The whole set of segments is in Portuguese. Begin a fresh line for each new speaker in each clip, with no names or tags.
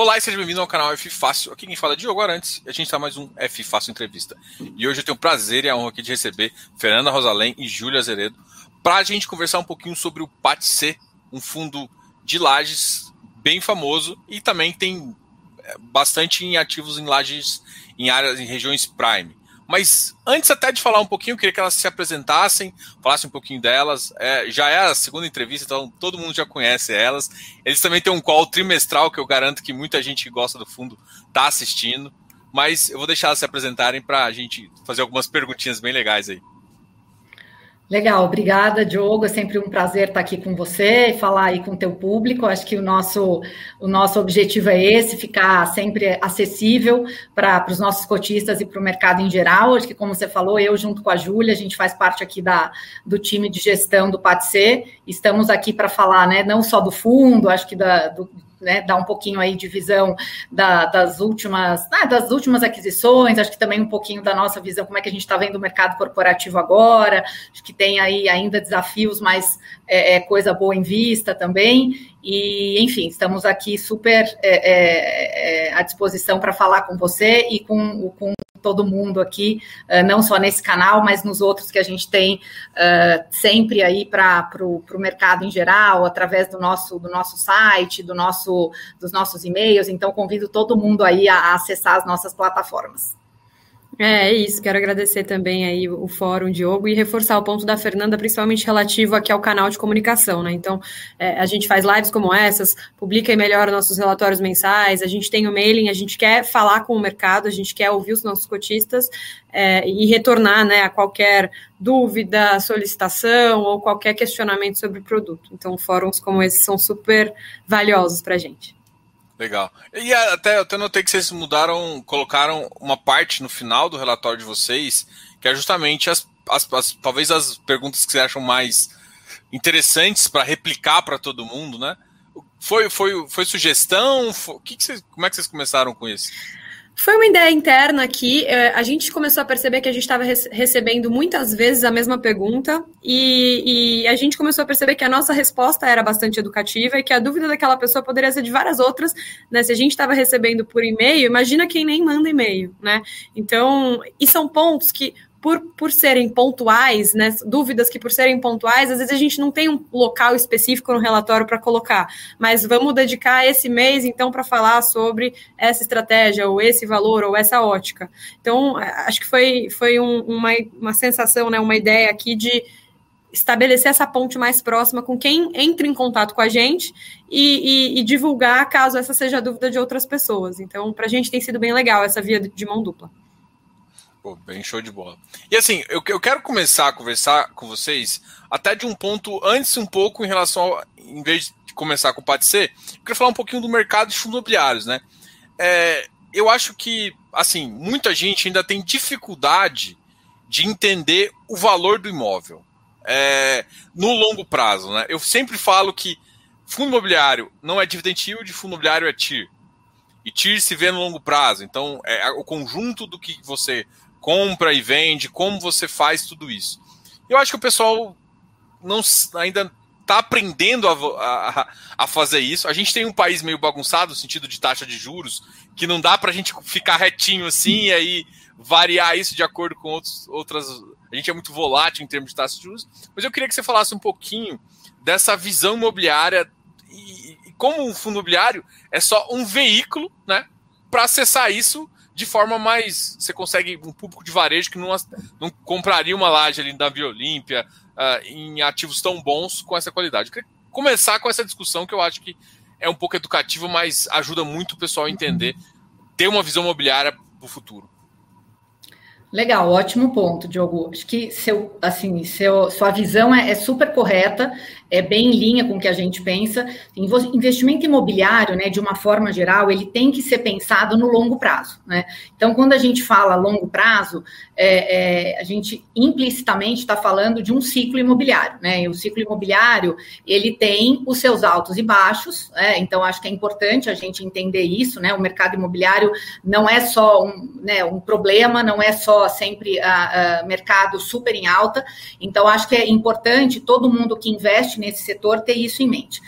Olá e seja bem-vindo ao canal F Fácil. Aqui quem fala é Diogo Arantes e a gente está mais um F Fácil Entrevista. E hoje eu tenho o prazer e a honra aqui de receber Fernanda Rosalém e Júlia Azeredo para a gente conversar um pouquinho sobre o PATC, um fundo de lajes bem famoso e também tem é, bastante em ativos em lajes em áreas, em regiões prime. Mas antes até de falar um pouquinho, eu queria que elas se apresentassem, falassem um pouquinho delas. É, já é a segunda entrevista, então todo mundo já conhece elas. Eles também têm um call trimestral que eu garanto que muita gente que gosta do fundo está assistindo. Mas eu vou deixar elas se apresentarem para a gente fazer algumas perguntinhas bem legais aí.
Legal, obrigada, Diogo. É sempre um prazer estar aqui com você e falar aí com o teu público. Acho que o nosso, o nosso objetivo é esse, ficar sempre acessível para os nossos cotistas e para o mercado em geral. Acho que, como você falou, eu junto com a Júlia, a gente faz parte aqui da, do time de gestão do PATC. Estamos aqui para falar né, não só do fundo, acho que da, do, né, dar um pouquinho aí de visão da, das últimas ah, das últimas aquisições, acho que também um pouquinho da nossa visão, como é que a gente está vendo o mercado corporativo agora, acho que tem aí ainda desafios, mas é, é coisa boa em vista também. E, enfim, estamos aqui super é, é, é à disposição para falar com você e com, com todo mundo aqui, uh, não só nesse canal, mas nos outros que a gente tem uh, sempre aí para o mercado em geral, através do nosso, do nosso site, do nosso, dos nossos e-mails. Então, convido todo mundo aí a, a acessar as nossas plataformas.
É, é isso, quero agradecer também aí o Fórum Diogo e reforçar o ponto da Fernanda, principalmente relativo aqui ao canal de comunicação, né? Então, é, a gente faz lives como essas, publica e melhora nossos relatórios mensais, a gente tem o mailing, a gente quer falar com o mercado, a gente quer ouvir os nossos cotistas é, e retornar né, a qualquer dúvida, solicitação ou qualquer questionamento sobre o produto. Então, fóruns como esses são super valiosos para a gente.
Legal. E até, até notei que vocês mudaram, colocaram uma parte no final do relatório de vocês, que é justamente as, as, as talvez as perguntas que vocês acham mais interessantes para replicar para todo mundo, né? Foi, foi, foi sugestão? Foi, que que vocês, como é que vocês começaram com isso?
Foi uma ideia interna aqui. É, a gente começou a perceber que a gente estava recebendo muitas vezes a mesma pergunta e, e, a gente começou a perceber que a nossa resposta era bastante educativa e que a dúvida daquela pessoa poderia ser de várias outras. Né? Se a gente estava recebendo por e-mail, imagina quem nem manda e-mail, né? Então, e são pontos que por, por serem pontuais, né, dúvidas que por serem pontuais, às vezes a gente não tem um local específico no relatório para colocar, mas vamos dedicar esse mês então para falar sobre essa estratégia, ou esse valor, ou essa ótica. Então, acho que foi, foi um, uma, uma sensação, né, uma ideia aqui de estabelecer essa ponte mais próxima com quem entra em contato com a gente e, e, e divulgar caso essa seja a dúvida de outras pessoas. Então, para a gente tem sido bem legal essa via de mão dupla.
Pô, bem show de bola. E assim, eu, eu quero começar a conversar com vocês até de um ponto antes um pouco em relação ao, em vez de começar com o Ser, eu quero falar um pouquinho do mercado de fundos imobiliários, né? É, eu acho que, assim, muita gente ainda tem dificuldade de entender o valor do imóvel é, no longo prazo, né? Eu sempre falo que fundo imobiliário não é dividend yield, fundo imobiliário é TIR. E TIR se vê no longo prazo. Então, é o conjunto do que você compra e vende, como você faz tudo isso. Eu acho que o pessoal não ainda está aprendendo a, a, a, fazer isso. A gente tem um país meio bagunçado no sentido de taxa de juros, que não dá para a gente ficar retinho assim e aí variar isso de acordo com outros, outras. A gente é muito volátil em termos de taxa de juros. Mas eu queria que você falasse um pouquinho dessa visão imobiliária e, e como o fundo imobiliário é só um veículo, né, para acessar isso de forma mais. Você consegue um público de varejo que não, não compraria uma laje ali da Via Olímpia uh, em ativos tão bons com essa qualidade. Eu queria começar com essa discussão que eu acho que é um pouco educativa, mas ajuda muito o pessoal a entender, ter uma visão imobiliária para o futuro.
Legal, ótimo ponto, Diogo. Acho que seu, assim, seu, sua visão é, é, super correta, é bem em linha com o que a gente pensa. Investimento imobiliário, né, de uma forma geral, ele tem que ser pensado no longo prazo. Né? Então, quando a gente fala longo prazo, é, é, a gente implicitamente está falando de um ciclo imobiliário. Né? E o ciclo imobiliário ele tem os seus altos e baixos. Né? Então, acho que é importante a gente entender isso. Né? O mercado imobiliário não é só um, né, um problema, não é só sempre a, a mercado super em alta. Então, acho que é importante todo mundo que investe nesse setor ter isso em mente.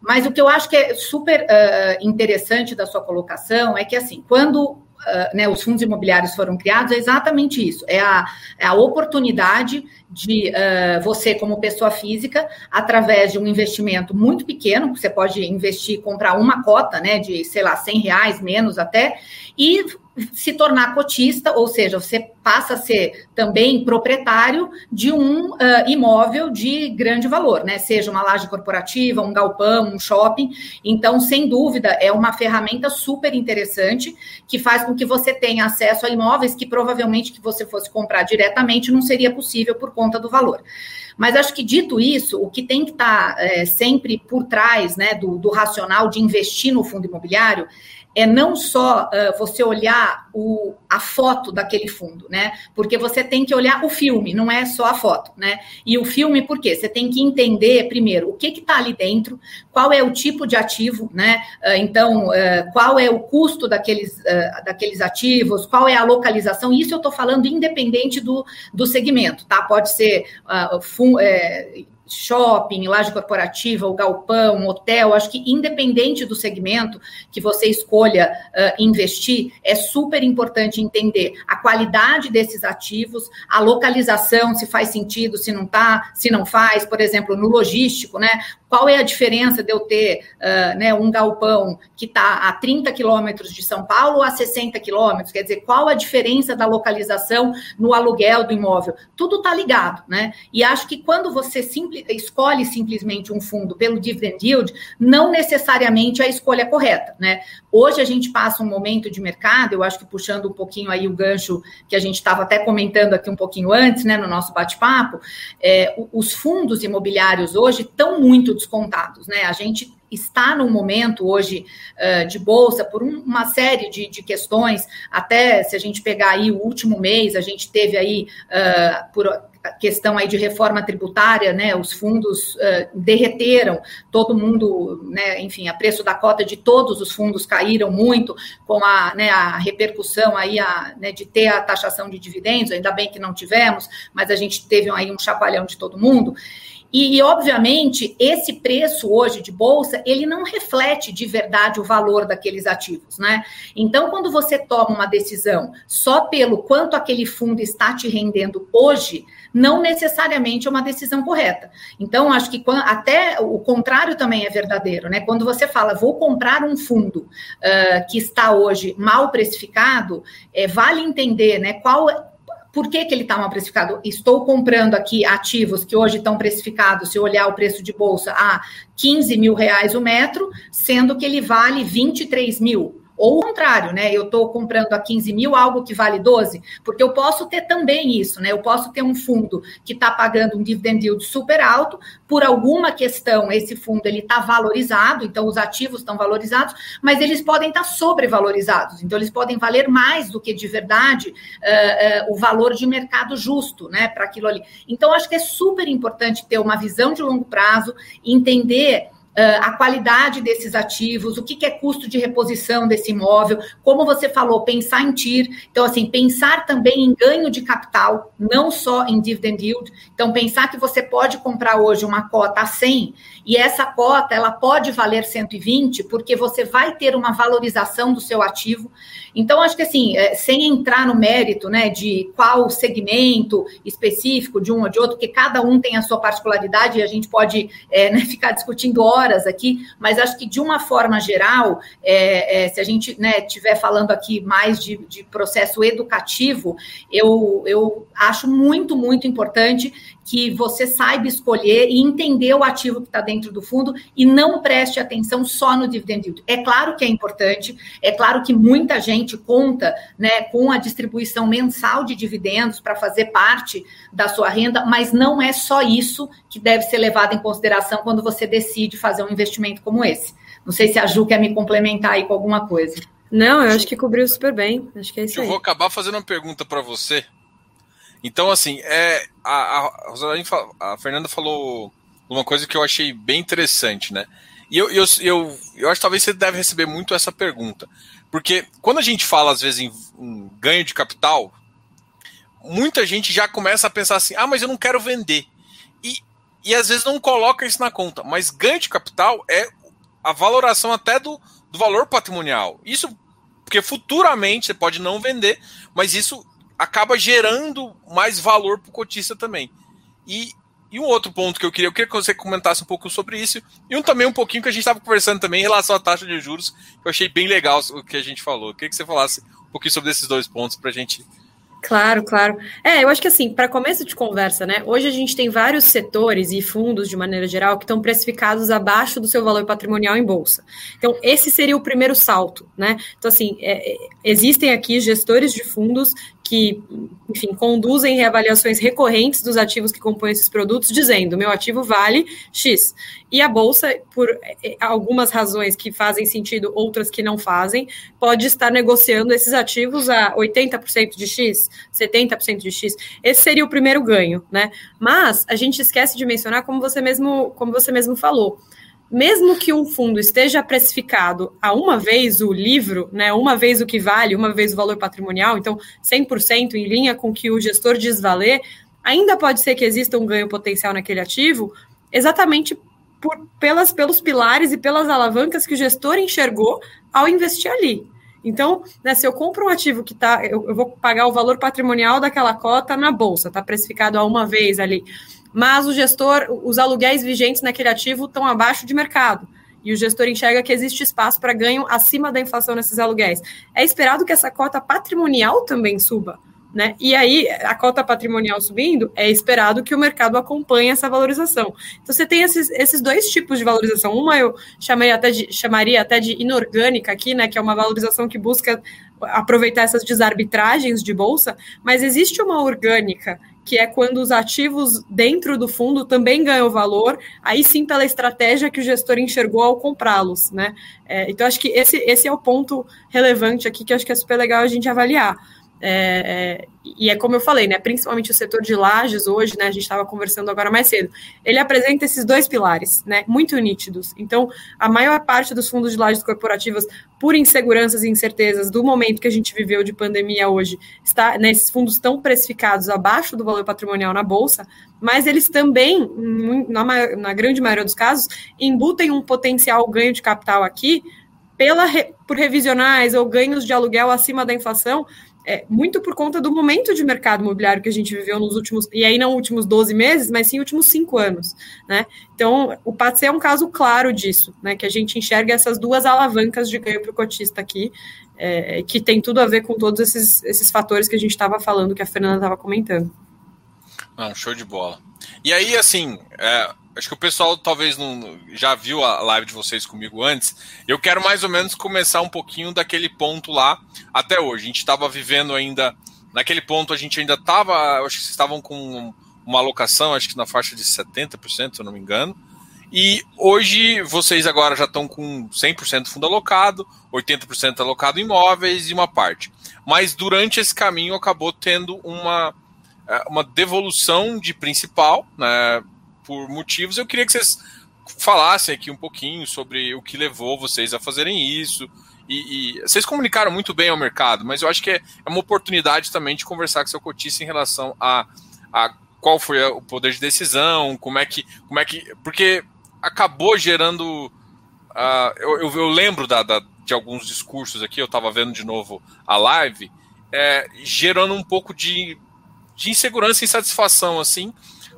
Mas o que eu acho que é super uh, interessante da sua colocação é que, assim, quando Uh, né, os fundos imobiliários foram criados, é exatamente isso. É a, é a oportunidade de uh, você, como pessoa física, através de um investimento muito pequeno, você pode investir, comprar uma cota, né, de, sei lá, 100 reais, menos até, e se tornar cotista, ou seja, você passa a ser também proprietário de um uh, imóvel de grande valor, né? Seja uma laje corporativa, um galpão, um shopping. Então, sem dúvida, é uma ferramenta super interessante que faz com que você tenha acesso a imóveis que provavelmente que você fosse comprar diretamente não seria possível por conta do valor. Mas acho que dito isso, o que tem que estar tá, é, sempre por trás né, do, do racional de investir no fundo imobiliário é não só uh, você olhar o, a foto daquele fundo, né? Porque você tem que olhar o filme, não é só a foto, né? E o filme, por quê? Você tem que entender primeiro o que está ali dentro, qual é o tipo de ativo, né? Uh, então, uh, qual é o custo daqueles, daqueles ativos, qual é a localização, isso eu estou falando independente do, do segmento, tá? Pode ser fun, é, shopping, laje corporativa, o galpão, hotel, acho que independente do segmento que você escolha uh, investir, é super importante entender a qualidade desses ativos, a localização, se faz sentido, se não tá, se não faz, por exemplo, no logístico, né? Qual é a diferença de eu ter uh, né, um galpão que está a 30 quilômetros de São Paulo ou a 60 quilômetros? Quer dizer, qual a diferença da localização no aluguel do imóvel? Tudo está ligado, né? E acho que quando você escolhe simplesmente um fundo pelo dividend yield, não necessariamente é a escolha correta, né? Hoje a gente passa um momento de mercado, eu acho que puxando um pouquinho aí o gancho que a gente estava até comentando aqui um pouquinho antes, né, no nosso bate-papo, é, os fundos imobiliários hoje estão muito descontados, né? A gente está num momento hoje uh, de bolsa por um, uma série de, de, questões, até se a gente pegar aí o último mês, a gente teve aí uh, por questão aí de reforma tributária, né, os fundos uh, derreteram, todo mundo, né, enfim, a preço da cota de todos os fundos caíram muito com a, né, a repercussão aí a, né, de ter a taxação de dividendos, ainda bem que não tivemos, mas a gente teve aí um chapalhão de todo mundo. E, obviamente, esse preço hoje de bolsa, ele não reflete de verdade o valor daqueles ativos, né? Então, quando você toma uma decisão só pelo quanto aquele fundo está te rendendo hoje, não necessariamente é uma decisão correta. Então, acho que quando, até o contrário também é verdadeiro, né? Quando você fala, vou comprar um fundo uh, que está hoje mal precificado, é, vale entender, né? Qual por que, que ele está mal precificado? Estou comprando aqui ativos que hoje estão precificados, se olhar o preço de bolsa, a 15 mil reais o metro, sendo que ele vale 23 mil. Ou o contrário, né? Eu estou comprando a 15 mil algo que vale 12, porque eu posso ter também isso, né? Eu posso ter um fundo que está pagando um dividend yield super alto, por alguma questão, esse fundo ele está valorizado, então os ativos estão valorizados, mas eles podem estar tá sobrevalorizados, então eles podem valer mais do que de verdade uh, uh, o valor de mercado justo, né? Para aquilo ali. Então, acho que é super importante ter uma visão de longo prazo, entender a qualidade desses ativos, o que, é custo de reposição desse imóvel, como você falou, pensar em TIR, então assim, pensar também em ganho de capital, não só em dividend yield, então pensar que você pode comprar hoje uma cota a 100 e essa cota ela pode valer 120 porque você vai ter uma valorização do seu ativo. Então acho que assim, é, sem entrar no mérito, né, de qual segmento específico de um ou de outro, porque cada um tem a sua particularidade e a gente pode é, né, ficar discutindo horas aqui, mas acho que de uma forma geral, é, é se a gente né, estiver falando aqui mais de, de processo educativo, eu, eu acho muito, muito importante que você saiba escolher e entender o ativo que está dentro do fundo e não preste atenção só no dividend yield. É claro que é importante, é claro que muita gente conta né, com a distribuição mensal de dividendos para fazer parte da sua renda, mas não é só isso que deve ser levado em consideração quando você decide fazer um investimento como esse. Não sei se a Ju quer me complementar aí com alguma coisa.
Não, eu acho que cobriu super bem. Acho que é isso
eu
aí.
vou acabar fazendo uma pergunta para você, então, assim, é, a, a, a Fernanda falou uma coisa que eu achei bem interessante, né? E eu, eu, eu, eu acho que talvez você deve receber muito essa pergunta. Porque quando a gente fala, às vezes, em, em ganho de capital, muita gente já começa a pensar assim: ah, mas eu não quero vender. E, e às vezes não coloca isso na conta. Mas ganho de capital é a valoração até do, do valor patrimonial. Isso porque futuramente você pode não vender, mas isso acaba gerando mais valor para o cotista também. E, e um outro ponto que eu queria, eu queria que você comentasse um pouco sobre isso, e um também um pouquinho que a gente estava conversando também em relação à taxa de juros, que eu achei bem legal o que a gente falou. Eu queria que você falasse um pouquinho sobre esses dois pontos para a gente
Claro, claro. É, eu acho que assim, para começo de conversa, né? Hoje a gente tem vários setores e fundos, de maneira geral, que estão precificados abaixo do seu valor patrimonial em bolsa. Então, esse seria o primeiro salto, né? Então, assim, é, é existem aqui gestores de fundos que, enfim, conduzem reavaliações recorrentes dos ativos que compõem esses produtos, dizendo: meu ativo vale X. E a bolsa, por é, algumas razões que fazem sentido, outras que não fazem, pode estar negociando esses ativos a 80% de X, 70% de X. Esse seria o primeiro ganho, né? Mas a gente esquece de mencionar, como você mesmo, como você mesmo falou mesmo que um fundo esteja precificado a uma vez o livro, né, uma vez o que vale, uma vez o valor patrimonial, então 100% em linha com o que o gestor diz valer, ainda pode ser que exista um ganho potencial naquele ativo, exatamente por, pelas, pelos pilares e pelas alavancas que o gestor enxergou ao investir ali. Então, né, se eu compro um ativo que está, eu, eu, vou pagar o valor patrimonial daquela cota na bolsa, está precificado a uma vez ali mas o gestor, os aluguéis vigentes naquele ativo estão abaixo de mercado. E o gestor enxerga que existe espaço para ganho acima da inflação nesses aluguéis. É esperado que essa cota patrimonial também suba. Né? E aí, a cota patrimonial subindo, é esperado que o mercado acompanhe essa valorização. Então, você tem esses, esses dois tipos de valorização. Uma eu chamaria até, de, chamaria até de inorgânica aqui, né? Que é uma valorização que busca aproveitar essas desarbitragens de bolsa, mas existe uma orgânica que é quando os ativos dentro do fundo também ganham valor, aí sim pela estratégia que o gestor enxergou ao comprá-los, né? É, então, acho que esse, esse é o ponto relevante aqui que acho que é super legal a gente avaliar. É, é, e é como eu falei, né? Principalmente o setor de lajes hoje, né? A gente estava conversando agora mais cedo. Ele apresenta esses dois pilares, né? Muito nítidos. Então, a maior parte dos fundos de lajes corporativas, por inseguranças e incertezas do momento que a gente viveu de pandemia hoje, está, né, esses fundos estão precificados abaixo do valor patrimonial na bolsa, mas eles também, na, na grande maioria dos casos, embutem um potencial ganho de capital aqui pela, por revisionais ou ganhos de aluguel acima da inflação é, muito por conta do momento de mercado imobiliário que a gente viveu nos últimos, e aí não últimos 12 meses, mas sim últimos cinco anos, né? Então, o PATC é um caso claro disso, né? Que a gente enxerga essas duas alavancas de ganho para o cotista aqui, é, que tem tudo a ver com todos esses, esses fatores que a gente estava falando, que a Fernanda estava comentando.
Não, show de bola. E aí, assim, é, acho que o pessoal talvez não já viu a live de vocês comigo antes. Eu quero mais ou menos começar um pouquinho daquele ponto lá até hoje. A gente estava vivendo ainda naquele ponto, a gente ainda estava, acho que vocês estavam com uma alocação, acho que na faixa de 70%, se eu não me engano. E hoje vocês agora já estão com 100% fundo alocado, 80% alocado em imóveis e uma parte. Mas durante esse caminho acabou tendo uma, uma devolução de principal, né, por motivos. Eu queria que vocês falassem aqui um pouquinho sobre o que levou vocês a fazerem isso. E, e, vocês comunicaram muito bem ao mercado, mas eu acho que é, é uma oportunidade também de conversar com seu cotista em relação a, a qual foi o poder de decisão, como é que. Como é que porque acabou gerando. Uh, eu, eu, eu, lembro da, da, de alguns discursos aqui, eu estava vendo de novo a live, é, gerando um pouco de, de insegurança e insatisfação, assim,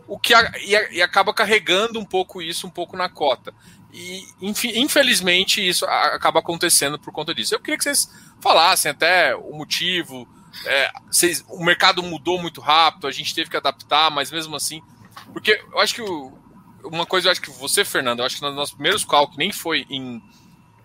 o que a, e, e, acaba carregando um pouco isso um pouco na cota. E infelizmente isso acaba acontecendo por conta disso. Eu queria que vocês falassem até o motivo. É, vocês, o mercado mudou muito rápido, a gente teve que adaptar, mas mesmo assim. Porque eu acho que o, uma coisa, eu acho que você, Fernando, eu acho que nos nossos primeiros cálculos nem foi em.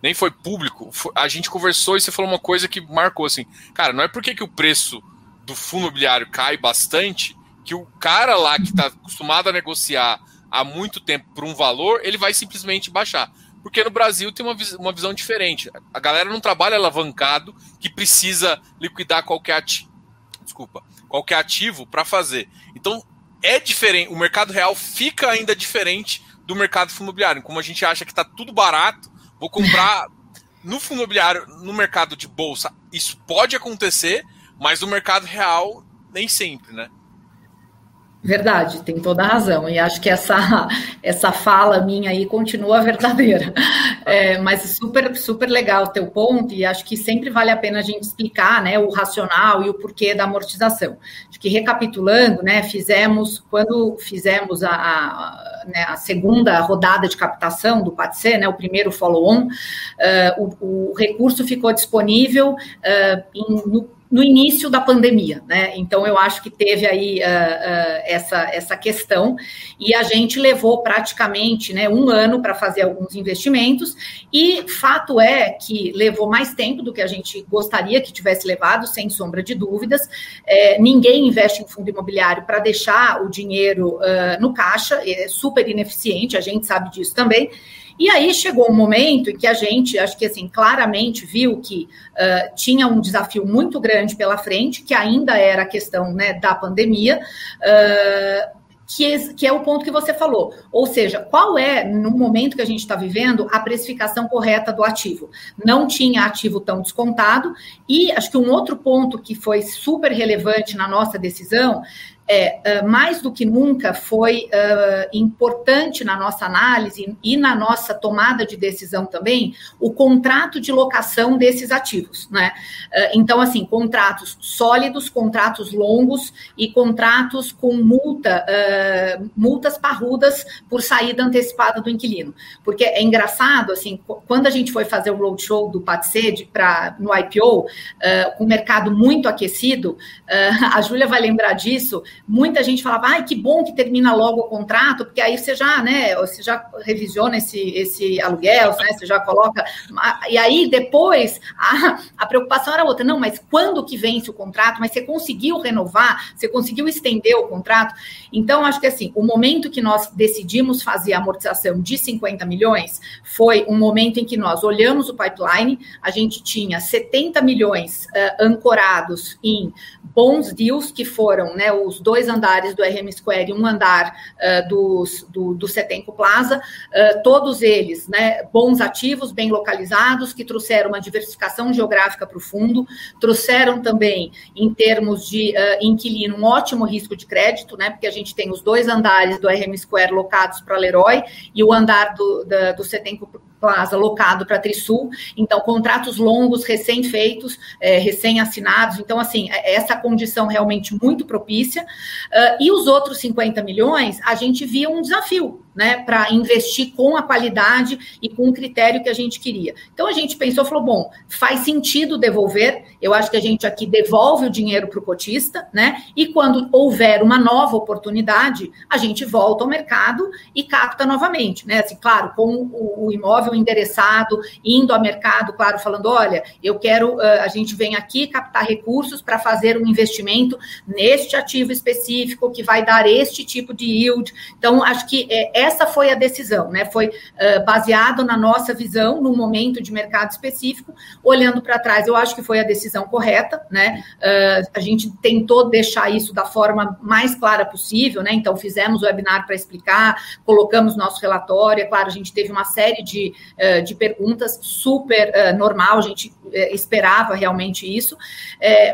Nem foi público, a gente conversou e você falou uma coisa que marcou assim, cara, não é porque que o preço do fundo imobiliário cai bastante que o cara lá que está acostumado a negociar há muito tempo por um valor, ele vai simplesmente baixar. Porque no Brasil tem uma, uma visão diferente. A galera não trabalha alavancado que precisa liquidar qualquer ativo. Desculpa, qualquer ativo para fazer. Então é diferente. O mercado real fica ainda diferente do mercado imobiliário. Como a gente acha que está tudo barato, vou comprar no fundo imobiliário, no mercado de bolsa, isso pode acontecer, mas no mercado real nem sempre, né?
Verdade, tem toda a razão. E acho que essa, essa fala minha aí continua verdadeira. É, mas super, super legal o teu ponto, e acho que sempre vale a pena a gente explicar né, o racional e o porquê da amortização. Acho que recapitulando, né, fizemos, quando fizemos a, a, né, a segunda rodada de captação do PATC, né, o primeiro follow-on, uh, o, o, recurso ficou disponível uh, em, no no início da pandemia, né? Então eu acho que teve aí uh, uh, essa, essa questão e a gente levou praticamente né, um ano para fazer alguns investimentos e fato é que levou mais tempo do que a gente gostaria que tivesse levado, sem sombra de dúvidas. É, ninguém investe em fundo imobiliário para deixar o dinheiro uh, no caixa, é super ineficiente, a gente sabe disso também. E aí chegou um momento em que a gente, acho que assim, claramente viu que uh, tinha um desafio muito grande pela frente, que ainda era a questão né, da pandemia. Uh, que é, que é, o ponto que você falou. Ou seja, qual é, no momento que a gente está vivendo, a precificação correta do ativo? Não tinha ativo tão descontado, e acho que um outro ponto que foi super relevante na nossa decisão é, uh, mais do que nunca foi uh, importante na nossa análise e na nossa tomada de decisão também o contrato de locação desses ativos, né? Uh, então, assim, contratos sólidos, contratos longos e contratos com multa, multas parrudas por saída antecipada do inquilino. Porque é engraçado, assim, quando a gente foi fazer o roadshow do PATSED para no IPO, com o mercado muito aquecido, a Júlia vai lembrar disso, muita gente falava, ai, que bom que termina logo o contrato, porque aí você já, né, você já revisiona esse, esse aluguel, né, você já coloca, e aí depois a, a preocupação era outra, não, mas quando que vence o contrato, mas você conseguiu renovar, você conseguiu estender o contrato, então acho que assim, o momento que nós decidimos fazer a amortização de 50 milhões foi um momento em que nós olhamos o pipeline, a gente tinha 70 milhões uh, ancorados em bons deals, que foram, né, os dois andares do RM Square e um andar uh, dos, do, do Setenco Plaza, uh, todos eles né, bons ativos, bem localizados, que trouxeram uma diversificação geográfica para o fundo, trouxeram também, em termos de uh, inquilino, um ótimo risco de crédito, né, porque a gente tem os dois andares do RM Square locados para Leroy e o andar do, da, do Setenco Plaza locado para Trisul, então contratos longos, recém-feitos, é, recém-assinados, então assim, é, essa condição realmente muito propícia, uh, e os outros 50 milhões, a gente via um desafio, né, para investir com a qualidade e com o critério que a gente queria. Então a gente pensou, falou, bom, faz sentido devolver. Eu acho que a gente aqui devolve o dinheiro para o cotista, né? E quando houver uma nova oportunidade, a gente volta ao mercado e capta novamente, né? Assim, claro, com o, imóvel endereçado, indo ao mercado, claro, falando, olha, eu quero, a gente vem aqui captar recursos para fazer um investimento neste ativo específico que vai dar este tipo de yield. Então, acho que é, essa foi a decisão, né? Foi uh, baseado na nossa visão, no momento de mercado específico, olhando para trás, eu acho que foi a decisão correta, né? Uh, a gente tentou deixar isso da forma mais clara possível, né? Então, fizemos o webinar para explicar, colocamos nosso relatório, é claro, a gente teve uma série de, uh, de perguntas super normal, a gente esperava realmente isso,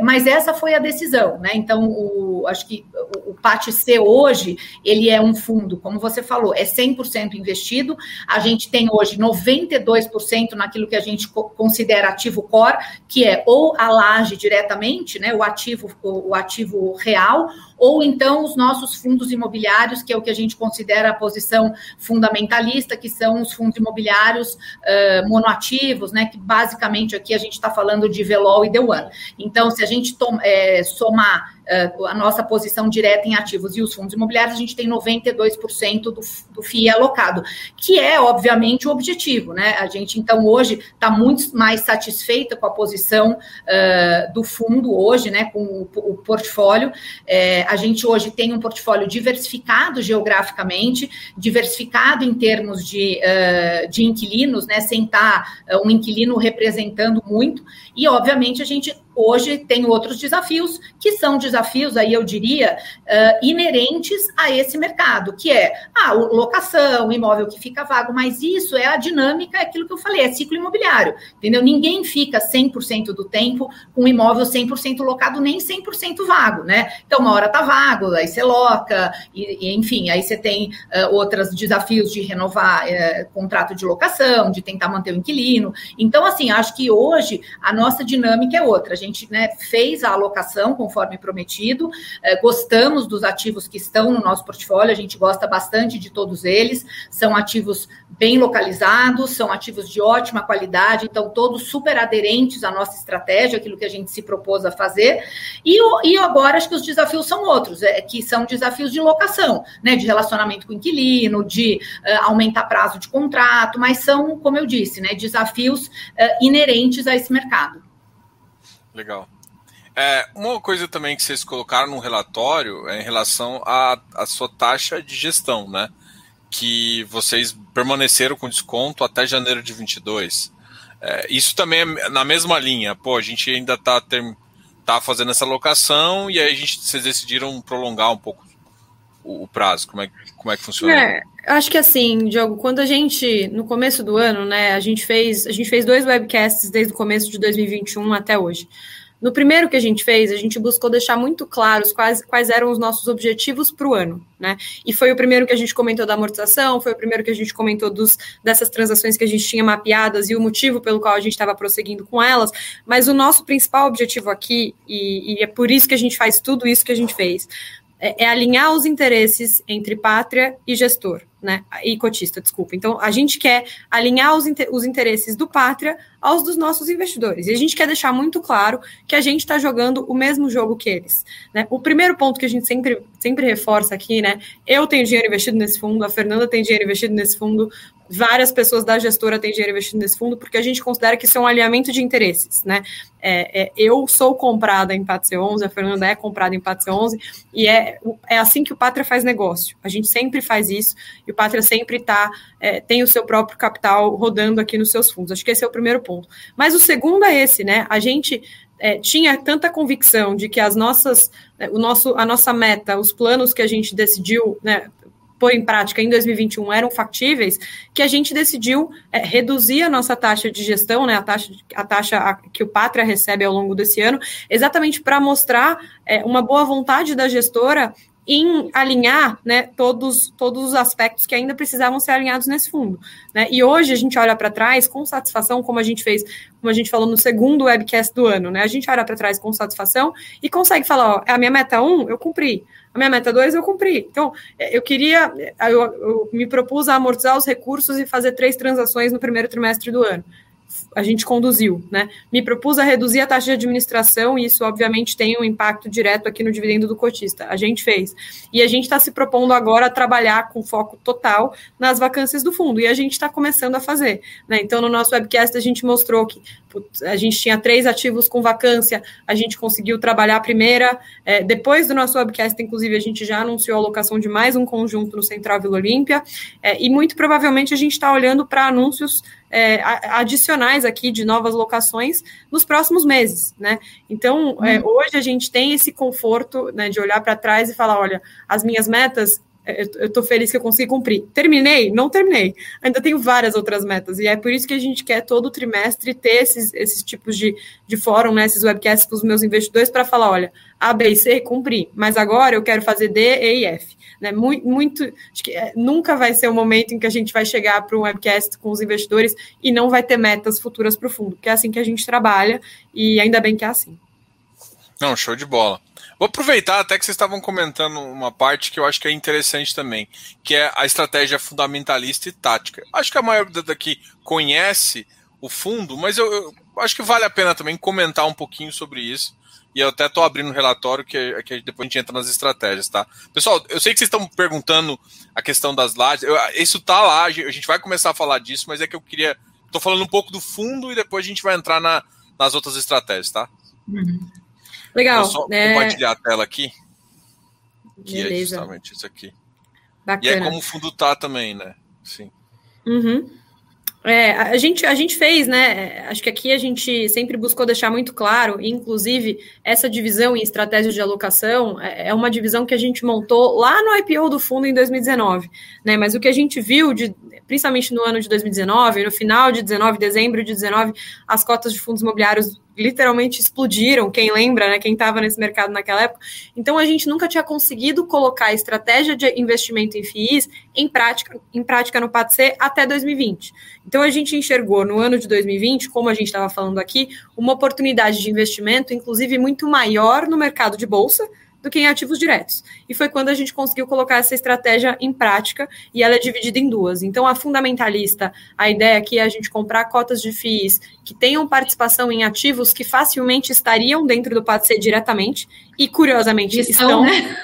mas essa foi a decisão, né? Então, o, acho que o, o PAT-C hoje, ele é um fundo, como você falou, é 100% investido. A gente tem hoje 92% naquilo que a gente considera ativo core, que é ou a laje diretamente, né, o ativo o, ativo real, ou então os nossos fundos imobiliários, que é o que a gente considera a posição fundamentalista, que são os fundos imobiliários uh, monoativos, né, que basicamente aqui a gente está falando de Velol e The One. Então, se a gente é, somar uh, a nossa posição direta em ativos e os fundos imobiliários, a gente tem 92% do, do FII alocado, que é, obviamente, o objetivo, né? A gente, então, hoje está muito mais satisfeita com a posição uh, do fundo hoje, né, com o, o portfólio. É, a gente hoje tem um portfólio diversificado geograficamente, diversificado em termos de, uh, de inquilinos, né, sem estar uh, um inquilino representando muito, e obviamente a gente hoje tem outros desafios, que são desafios, aí eu diria, uh, inerentes a esse mercado, que é a locação, imóvel que fica vago, mas isso é a dinâmica, é aquilo que eu falei, é ciclo imobiliário, entendeu? Ninguém fica 100% do tempo com um imóvel 100% locado, nem 100% vago, né? Então, uma hora tá vago, aí você loca, e, e enfim, aí você tem uh, outros desafios de renovar uh, contrato de locação, de tentar manter o inquilino. Então, assim, acho que hoje a nossa dinâmica é outra. A gente né, fez a alocação conforme prometido, uh, gostamos dos ativos que estão no nosso portfólio, a gente gosta bastante de todos eles, são ativos bem localizados, são ativos de ótima qualidade, então todos super aderentes à nossa estratégia, aquilo que a gente se propôs a fazer. E, e agora acho que os desafios são outros, é, que são desafios de locação, né, de relacionamento com o inquilino, de uh, aumentar prazo de contrato, mas são, como eu disse, né, desafios uh, inerentes a esse mercado.
Legal. É, uma coisa também que vocês colocaram no relatório é em relação à, à sua taxa de gestão, né? que vocês permaneceram com desconto até janeiro de 22. É, isso também é na mesma linha. Pô, a gente ainda está tá fazendo essa locação e aí a gente, vocês decidiram prolongar um pouco o, prazo. Como é, como é que funciona?
É, acho que assim, Diogo, quando a gente, no começo do ano, né, a gente fez, a gente fez dois webcasts desde o começo de 2021 até hoje. No primeiro que a gente fez, a gente buscou deixar muito claros quais, quais eram os nossos objetivos para o ano, né? E foi o primeiro que a gente comentou da amortização, foi o primeiro que a gente comentou dos, dessas transações que a gente tinha mapeadas e o motivo pelo qual a gente estava prosseguindo com elas. Mas o nosso principal objetivo aqui, e, e é por isso que a gente faz tudo isso que a gente fez, é, é alinhar os interesses entre pátria e gestor né, e cotista, desculpa. Então, a gente quer alinhar os, os interesses do Pátria aos dos nossos investidores. E a gente quer deixar muito claro que a gente está jogando o mesmo jogo que eles. Né? O primeiro ponto que a gente sempre, sempre reforça aqui, né? Eu tenho dinheiro investido nesse fundo, a Fernanda tem dinheiro investido nesse fundo, várias pessoas da gestora têm dinheiro investido nesse fundo, porque a gente considera que isso é um alinhamento de interesses, né? É, é, eu sou comprada em Pátria 11, a Fernanda é comprada em Pátria 11, e é, é assim que o Pátria faz negócio. A gente sempre faz isso, e o Pátria sempre tá, é, tem o seu próprio capital rodando aqui nos seus fundos. Acho que esse é o primeiro ponto. Mas o segundo é esse, né? A gente é, tinha tanta convicção de que as nossas, né, o nosso, a nossa meta, os planos que a gente decidiu, né, pôr em prática em 2021 eram factíveis, que a gente decidiu é, reduzir a nossa taxa de gestão, né, a taxa, a taxa que o Pátria recebe ao longo desse ano, exatamente para mostrar é, uma boa vontade da gestora em alinhar né, todos, todos os aspectos que ainda precisavam ser alinhados nesse fundo. Né? E hoje a gente olha para trás com satisfação, como a gente fez, como a gente falou no segundo webcast do ano, né? A gente olha para trás com satisfação e consegue falar, ó, a minha meta 1, eu cumpri. A minha meta 2 eu cumpri. Então, é, eu queria, eu, eu me propus a amortizar os recursos e fazer três transações no primeiro trimestre do ano a gente conduziu, né? Me propus a reduzir a taxa de administração e isso, obviamente, tem um impacto direto aqui no dividendo do cotista. A gente fez. E a gente está se propondo agora a trabalhar com foco total nas vacâncias do fundo. E a gente está começando a fazer. Né? Então, no nosso webcast, a gente mostrou que a gente tinha três ativos com vacância, a gente conseguiu trabalhar a primeira. É, depois do nosso webcast, inclusive, a gente já anunciou a alocação de mais um conjunto no Central Vila Olímpia. É, e muito provavelmente a gente está olhando para anúncios é, adicionais aqui de novas locações nos próximos meses, né? Então, é, uhum. hoje a gente tem esse conforto né, de olhar para trás e falar, olha, as minhas metas é, eu estou feliz que eu consegui cumprir. Terminei? Não terminei. Ainda tenho várias outras metas. E é por isso que a gente quer todo trimestre ter esses, esses tipos de, de fórum, né, esses webcasts com os meus investidores para falar: olha, A, B e C cumpri, mas agora eu quero fazer D, E e F. Né? Muito, muito acho que é, nunca vai ser o momento em que a gente vai chegar para um webcast com os investidores e não vai ter metas futuras para o fundo, porque é assim que a gente trabalha e ainda bem que é assim.
Não, show de bola. Vou aproveitar até que vocês estavam comentando uma parte que eu acho que é interessante também, que é a estratégia fundamentalista e tática. Acho que a maioria daqui conhece o fundo, mas eu, eu acho que vale a pena também comentar um pouquinho sobre isso. E eu até estou abrindo um relatório que, que depois a gente entra nas estratégias, tá? Pessoal, eu sei que vocês estão perguntando a questão das lajes. Eu, isso tá lá, a gente vai começar a falar disso, mas é que eu queria. Estou falando um pouco do fundo e depois a gente vai entrar na, nas outras estratégias, tá?
Uhum. Legal. Vou
só é... compartilhar a tela aqui. Que é Beleza. é justamente isso aqui. Bacana. E é como o fundo tá também, né? Sim.
Uhum. É, a gente, a gente fez, né? Acho que aqui a gente sempre buscou deixar muito claro, inclusive, essa divisão em estratégia de alocação é, é uma divisão que a gente montou lá no IPO do fundo em 2019, né? Mas o que a gente viu, de, principalmente no ano de 2019, no final de 19, dezembro de 19, as cotas de fundos imobiliários literalmente explodiram, quem lembra, né, quem estava nesse mercado naquela época. Então a gente nunca tinha conseguido colocar a estratégia de investimento em FIIs em prática, em prática no PATC até 2020. Então a gente enxergou no ano de 2020, como a gente estava falando aqui, uma oportunidade de investimento, inclusive muito maior no mercado de bolsa, do que em ativos diretos. E foi quando a gente conseguiu colocar essa estratégia em prática e ela é dividida em duas. Então, a fundamentalista, a ideia aqui é a gente comprar cotas de FIIs que tenham participação em ativos que facilmente estariam dentro do PATC diretamente e, curiosamente, estão, estão né?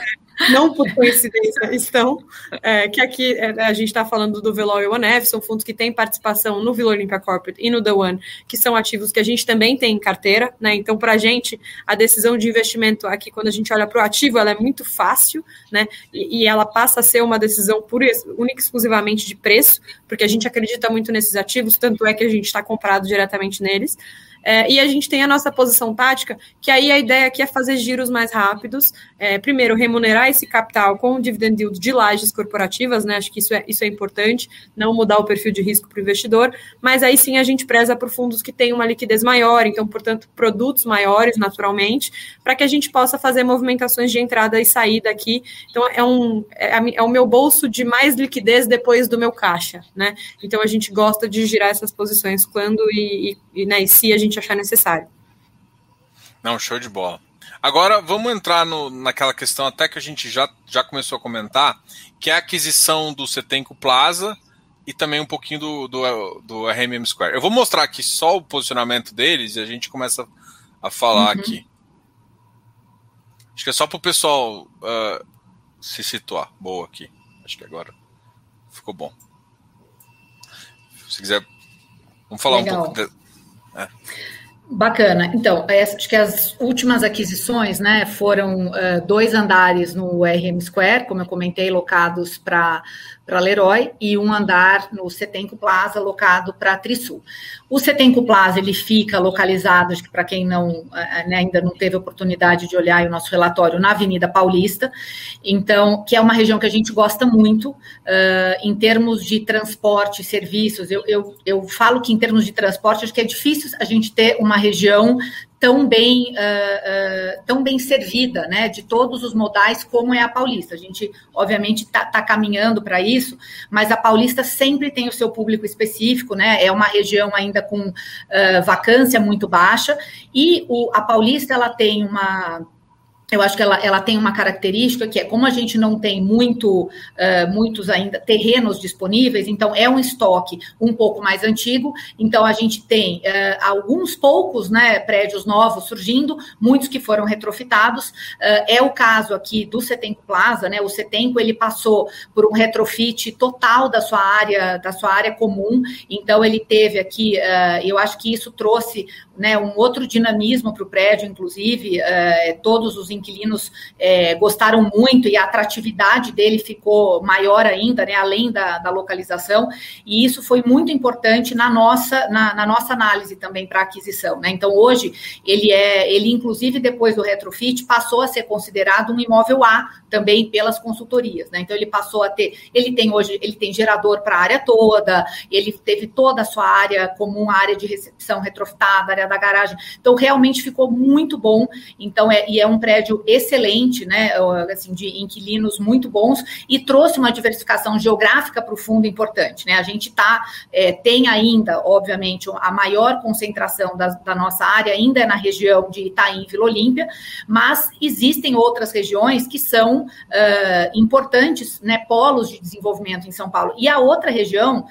Não por coincidência estão, é, que aqui é, a gente está falando do Veloy One F, são fundos que têm participação no Vila Olímpia Corporate e no The One, que são ativos que a gente também tem em carteira, né? Então, para a gente, a decisão de investimento aqui, quando a gente olha para o ativo, ela é muito fácil, né? E, e, ela passa a ser uma decisão pura, única e exclusivamente de preço, porque a gente acredita muito nesses ativos, tanto é que a gente está comprado diretamente neles. É, e a gente tem a nossa posição tática, que aí a ideia aqui é fazer giros mais rápidos. É, primeiro, remunerar esse capital com o dividend yield de lajes corporativas, né? Acho que isso é, isso é importante, não mudar o perfil de risco para o investidor, mas aí sim a gente preza por fundos que têm uma liquidez maior, então, portanto, produtos maiores, naturalmente, para que a gente possa fazer movimentações de entrada e saída aqui. Então, é, um, é, é o meu bolso de mais liquidez depois do meu caixa, né? Então, a gente gosta de girar essas posições quando e, e, né, e se a gente gente achar necessário.
Não, show de bola. Agora vamos entrar no, naquela questão até que a gente já, já começou a comentar, que é a aquisição do Setenco Plaza e também um pouquinho do, do, do RMM Square. Eu vou mostrar aqui só o posicionamento deles e a gente começa a falar uhum. aqui. Acho que é só para o pessoal uh, se situar. Boa aqui. Acho que agora ficou bom. Se quiser, vamos falar Legal. um pouco. De,
Bacana. Então, acho que as últimas aquisições, né, foram uh, dois andares no RM Square, como eu comentei, locados para para Leroy e um andar no Setenco Plaza, locado para Trisul. O Setenco Plaza ele fica localizado, para quem não eh, né, ainda não teve oportunidade de olhar o nosso relatório, na Avenida Paulista, então que é uma região que a gente gosta muito uh, em termos de transporte, serviços. Eu, eu, eu falo que em termos de transporte acho que é difícil a gente ter uma região tão bem, uh, uh, tão bem servida, né, de todos os modais como é a Paulista. A gente, obviamente, está tá caminhando para isso, mas a Paulista sempre tem o seu público específico, né, é uma região ainda com uh, vacância muito baixa, e o, a Paulista, ela tem uma eu acho que ela, ela tem uma característica que é como a gente não tem muito, uh, muitos ainda terrenos disponíveis, então é um estoque um pouco mais antigo, então a gente tem uh, alguns poucos né, prédios novos surgindo, muitos que foram retrofitados. Uh, é o caso aqui do Setenco Plaza, né? O Setenco ele passou por um retrofit total da sua área, da sua área comum, então ele teve aqui, eu acho que isso trouxe né, um outro dinamismo para o prédio, inclusive, todos os inquilinos é, gostaram muito e a atratividade dele ficou maior ainda, né, além da, da localização, e isso foi muito importante na nossa, na, na nossa análise também para aquisição. Né? Então, hoje, ele é, ele, inclusive, depois do retrofit, passou a ser considerado um imóvel A também pelas consultorias. Né? Então, ele passou a ter, ele tem hoje, ele tem gerador para a área toda, ele teve toda a sua área comum, área de recepção retrofitada, área da garagem. Então, realmente ficou muito bom. Então, é, e é um prédio excelente, né, assim, de inquilinos muito bons e trouxe uma diversificação geográfica para o fundo importante, né? A gente tá, é, tem ainda, obviamente, a maior concentração da, da, nossa área ainda é na região de Itaim, Vila Olímpia, mas existem outras regiões que são uh, importantes, né, polos de desenvolvimento em São Paulo. E a outra região,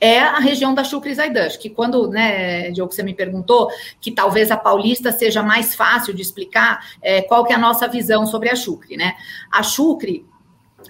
é a região da Chucre Zaidan. que quando, né, Diogo, você me perguntou, que talvez a paulista seja mais fácil de explicar é, qual que é a nossa visão sobre a Chucre, né? A Chucre,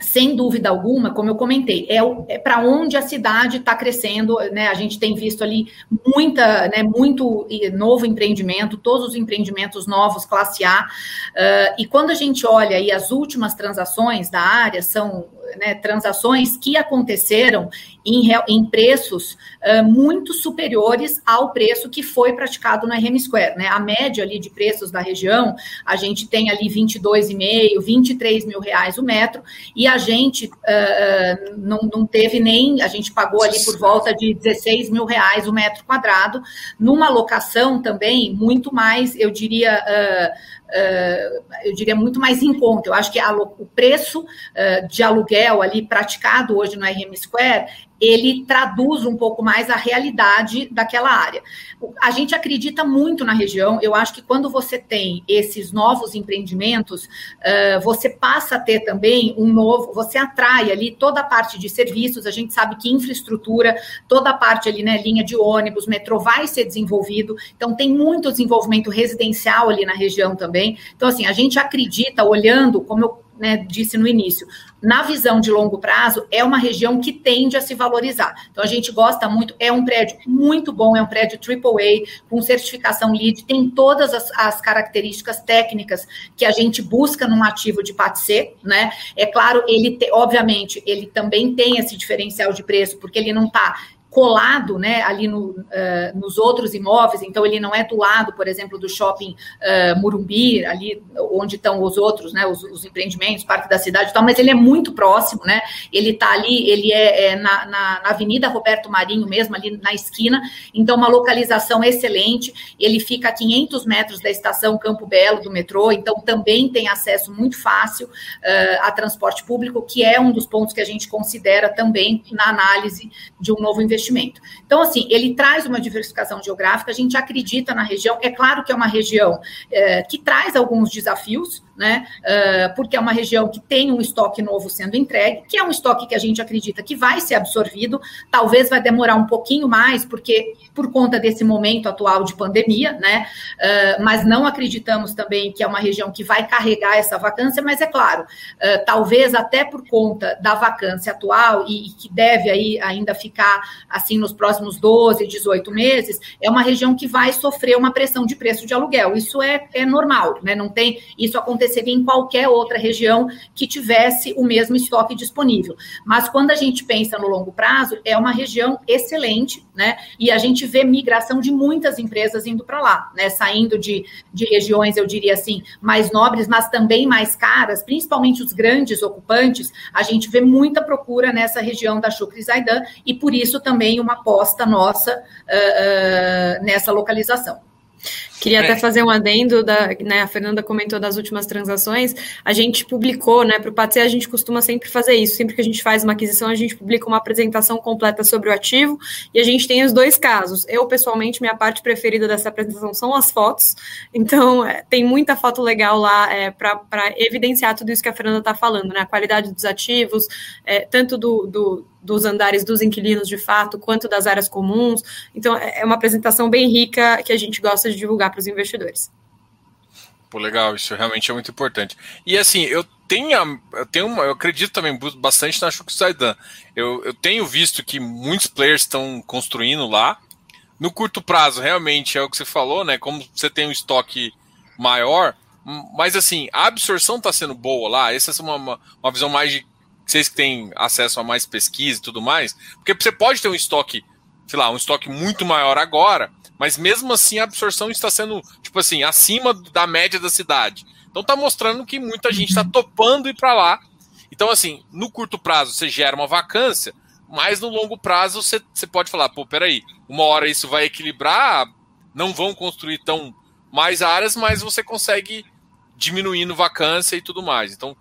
sem dúvida alguma, como eu comentei, é, é para onde a cidade está crescendo, né? A gente tem visto ali muita, né, muito novo empreendimento, todos os empreendimentos novos, classe A. Uh, e quando a gente olha aí as últimas transações da área, são né, transações que aconteceram em, em preços uh, muito superiores ao preço que foi praticado na RM Square. Né? A média ali de preços da região, a gente tem ali 22,5, 23 mil reais o metro, e a gente uh, não, não teve nem, a gente pagou ali por volta de 16 mil reais o metro quadrado, numa locação também muito mais, eu diria, uh, eu diria, muito mais em conta. Eu acho que a, o preço uh, de aluguel ali praticado hoje no RM Square ele traduz um pouco mais a realidade daquela área. A gente acredita muito na região. Eu acho que quando você tem esses novos empreendimentos, uh, você passa a ter também um novo, você atrai ali toda a parte de serviços. A gente sabe que infraestrutura, toda a parte ali, né, linha de ônibus, metrô vai ser desenvolvido. Então tem muito desenvolvimento residencial ali na região também. Então assim, a gente acredita olhando, como eu né, disse no início, na visão de longo prazo, é uma região que tende a se valorizar. Então, a gente gosta muito, é um prédio muito bom, é um prédio AAA, com certificação LEED, tem todas as, as características técnicas que a gente busca num ativo de PATC, né? É claro, ele, te, obviamente, ele também tem esse diferencial de preço, porque ele não está colado né, ali no, uh, nos outros imóveis, então ele não é do lado, por exemplo, do shopping uh, Murumbi, ali onde estão os outros, né, os, os, empreendimentos, Parque da Cidade e tal, mas ele é muito próximo, né, ele está ali, ele é, é na, na, na, Avenida Roberto Marinho mesmo, ali na esquina, então uma localização excelente, ele fica a 500 metros da estação Campo Belo do metrô, então também tem acesso muito fácil uh, a transporte público, que é um dos pontos que a gente considera também na análise de um novo investimento investimento. Então, assim, ele traz uma diversificação geográfica, a gente acredita na região, é claro que é uma região é, que traz alguns desafios, né? Uh, porque é uma região que tem um estoque novo sendo entregue, que é um estoque que a gente acredita que vai ser absorvido, talvez vai demorar um pouquinho mais, porque por conta desse momento atual de pandemia, né? Uh, mas não acreditamos também que é uma região que vai carregar essa vacância, mas é claro, uh, talvez até por conta da vacância atual e, e que deve aí ainda ficar assim nos próximos 12, 18 meses, é uma região que vai sofrer uma pressão de preço de aluguel. Isso é, é normal, né? Não tem isso acontecendo aconteceria em qualquer outra região que tivesse o mesmo estoque disponível. Mas quando a gente pensa no longo prazo, é uma região excelente, né? E a gente vê migração de muitas empresas indo para lá, né? Saindo de, de regiões, eu diria assim, mais nobres, mas também mais caras, principalmente os grandes ocupantes, a gente vê muita procura nessa região da Chucre Zaidan e por isso também uma aposta nossa uh, uh, nessa localização.
Queria até é. fazer um adendo, da, né, a Fernanda comentou das últimas transações, a gente publicou, né, para o PATC a gente costuma sempre fazer isso, sempre que a gente faz uma aquisição, a gente publica uma apresentação completa sobre o ativo, e a gente tem os dois casos. Eu, pessoalmente, minha parte preferida dessa apresentação são as fotos, então é, tem muita foto legal lá é, para evidenciar tudo isso que a Fernanda está falando, né, a qualidade dos ativos, é, tanto do, do dos andares dos inquilinos de fato, quanto das áreas comuns. Então, é, é uma apresentação bem rica que a gente gosta de divulgar para os investidores.
Pô, legal, isso realmente é muito importante. E assim, eu tenho, eu tenho uma, eu acredito também bastante na Shuk Zaidan. Eu, eu tenho visto que muitos players estão construindo lá. No curto prazo, realmente é o que você falou, né? Como você tem um estoque maior, mas assim, a absorção está sendo boa lá. Essa é uma, uma, uma visão mais de vocês que têm acesso a mais pesquisa e tudo mais, porque você pode ter um estoque, sei lá, um estoque muito maior agora, mas mesmo assim a absorção está sendo, tipo assim, acima da média da cidade. Então tá mostrando que muita gente está topando ir para lá. Então, assim, no curto prazo você gera uma vacância, mas no longo prazo você, você pode falar, pô, peraí, uma hora isso vai equilibrar, não vão construir tão mais áreas, mas você consegue diminuindo vacância e tudo mais. Então,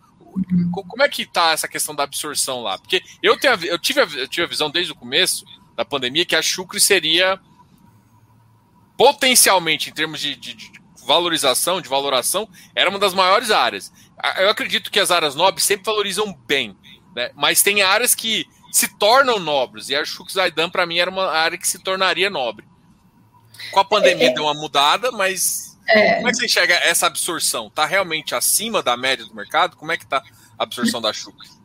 como é que tá essa questão da absorção lá? Porque eu, tenho, eu, tive, a, eu tive a visão desde o começo da pandemia que a Chucre seria potencialmente, em termos de, de, de valorização, de valoração, era uma das maiores áreas. Eu acredito que as áreas nobres sempre valorizam bem, né? mas tem áreas que se tornam nobres, e a Chucre Zaidan, para mim, era uma área que se tornaria nobre. Com a pandemia é, é. deu uma mudada, mas é. Como é que você enxerga essa absorção? Está realmente acima da média do mercado? Como é que está a absorção da Chuca?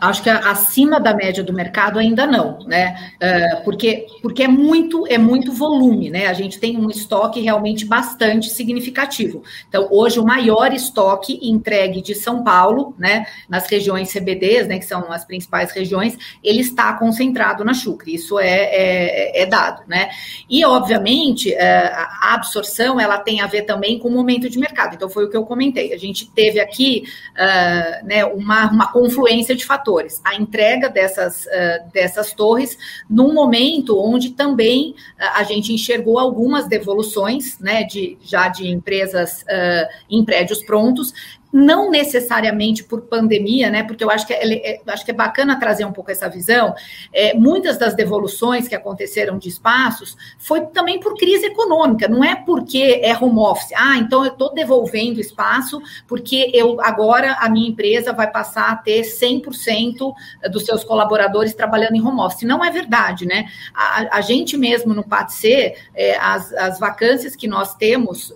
Acho que acima da média do mercado ainda não, né? Uh, porque, porque é muito é muito volume, né? A gente tem um estoque realmente bastante significativo. Então, hoje o maior estoque entregue de São Paulo, né? Nas regiões CBDs, né? Que são as principais regiões, ele está concentrado na Chucre. Isso é, é, é dado, né? E obviamente uh, a absorção ela tem a ver também com o momento de mercado. Então, foi o que eu comentei. A gente teve aqui uh, né, uma, uma confluência de fatores. A entrega dessas, uh, dessas torres num momento onde também uh, a gente enxergou algumas devoluções, né, de, já de empresas uh, em prédios prontos, não necessariamente por pandemia, né? Porque eu acho que é, é, acho que é bacana trazer um pouco essa visão. É, muitas das devoluções que aconteceram de espaços foi também por crise econômica, não é porque é home office. Ah, então eu estou devolvendo espaço porque eu agora a minha empresa vai passar a ter 100% dos seus colaboradores trabalhando em home office. Não é verdade, né? A, a gente mesmo no PATC, é, as, as vacâncias que nós temos uh,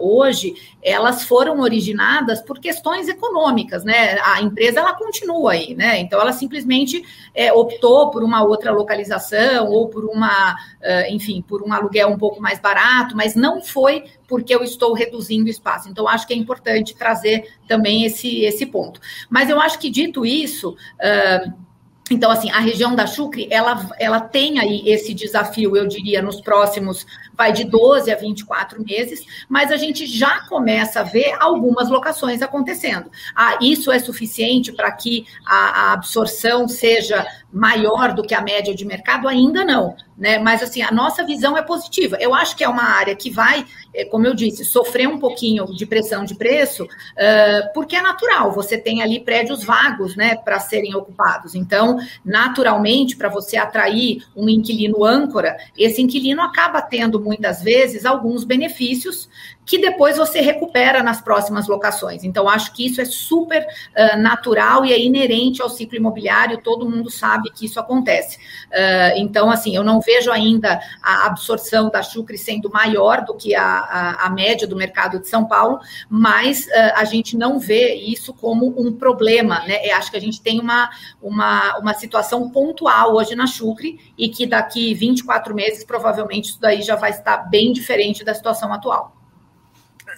hoje, elas foram originadas por questões econômicas, né? A empresa ela continua aí, né? Então ela simplesmente é, optou por uma outra localização ou por uma, uh, enfim, por um aluguel um pouco mais barato, mas não foi porque eu estou reduzindo espaço. Então acho que é importante trazer também esse esse ponto. Mas eu acho que dito isso uh, então, assim, a região da Chucre, ela, ela tem aí esse desafio, eu diria, nos próximos vai de 12 a 24 meses, mas a gente já começa a ver algumas locações acontecendo. Ah, isso é suficiente para que a, a absorção seja maior do que a média de mercado? Ainda não, né? Mas assim, a nossa visão é positiva. Eu acho que é uma área que vai, como eu disse, sofrer um pouquinho de pressão de preço, uh, porque é natural, você tem ali prédios vagos, né, para serem ocupados. Então, naturalmente, para você atrair um inquilino âncora, esse inquilino acaba tendo muitas vezes alguns benefícios que depois você recupera nas próximas locações. Então, acho que isso é super uh, natural e é inerente ao ciclo imobiliário, todo mundo sabe que isso acontece. Uh, então, assim, eu não vejo ainda a absorção da Chucre sendo maior do que a, a, a média do mercado de São Paulo, mas uh, a gente não vê isso como um problema, né? Eu acho que a gente tem uma, uma, uma situação pontual hoje na Chucre e que daqui 24 meses, provavelmente, isso daí já vai estar bem diferente da situação atual.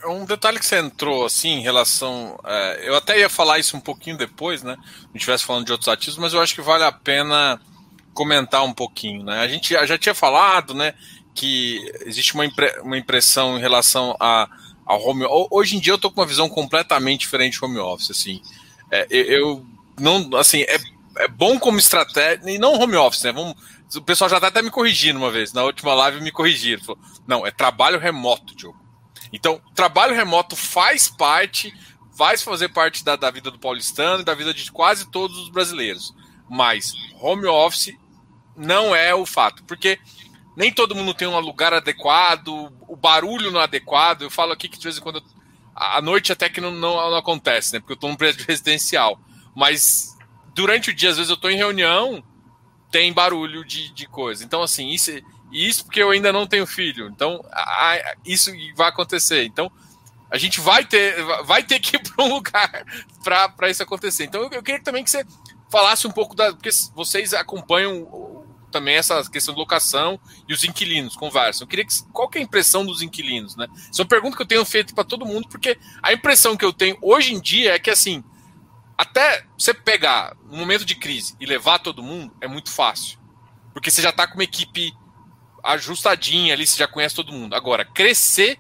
Um detalhe que você entrou assim em relação. É, eu até ia falar isso um pouquinho depois, né? Se estivesse falando de outros ativos, mas eu acho que vale a pena comentar um pouquinho, né? A gente já, tinha falado, né? Que existe uma, impre, uma impressão em relação a, ao home Hoje em dia eu tô com uma visão completamente diferente do home office, assim. É, eu, não, assim, é, é bom como estratégia, e não home office, né? Vamos, o pessoal já tá até me corrigindo uma vez, na última live me corrigiram. Falou, não, é trabalho remoto, Diogo. Então, trabalho remoto faz parte, vai fazer parte da, da vida do paulistano e da vida de quase todos os brasileiros. Mas home office não é o fato, porque nem todo mundo tem um lugar adequado, o barulho não é adequado. Eu falo aqui que de vez em quando a noite até que não, não, não acontece, né? Porque eu estou num prédio residencial. Mas durante o dia, às vezes eu estou em reunião, tem barulho de, de coisa. Então, assim, isso, e isso porque eu ainda não tenho filho. Então, a, isso vai acontecer. Então, a gente vai ter, vai ter que ir para um lugar para isso acontecer. Então, eu, eu, queria também que você falasse um pouco da. Porque vocês acompanham também essa questão de locação e os inquilinos conversam. Eu queria que. Qual que é a impressão dos inquilinos, né? Isso é uma pergunta que eu tenho feito para todo mundo, porque a impressão que eu tenho hoje em dia é que, assim, até você pegar um momento de crise e levar todo mundo é muito fácil. Porque você já está com uma equipe ajustadinha ali, você já conhece todo mundo. Agora, crescer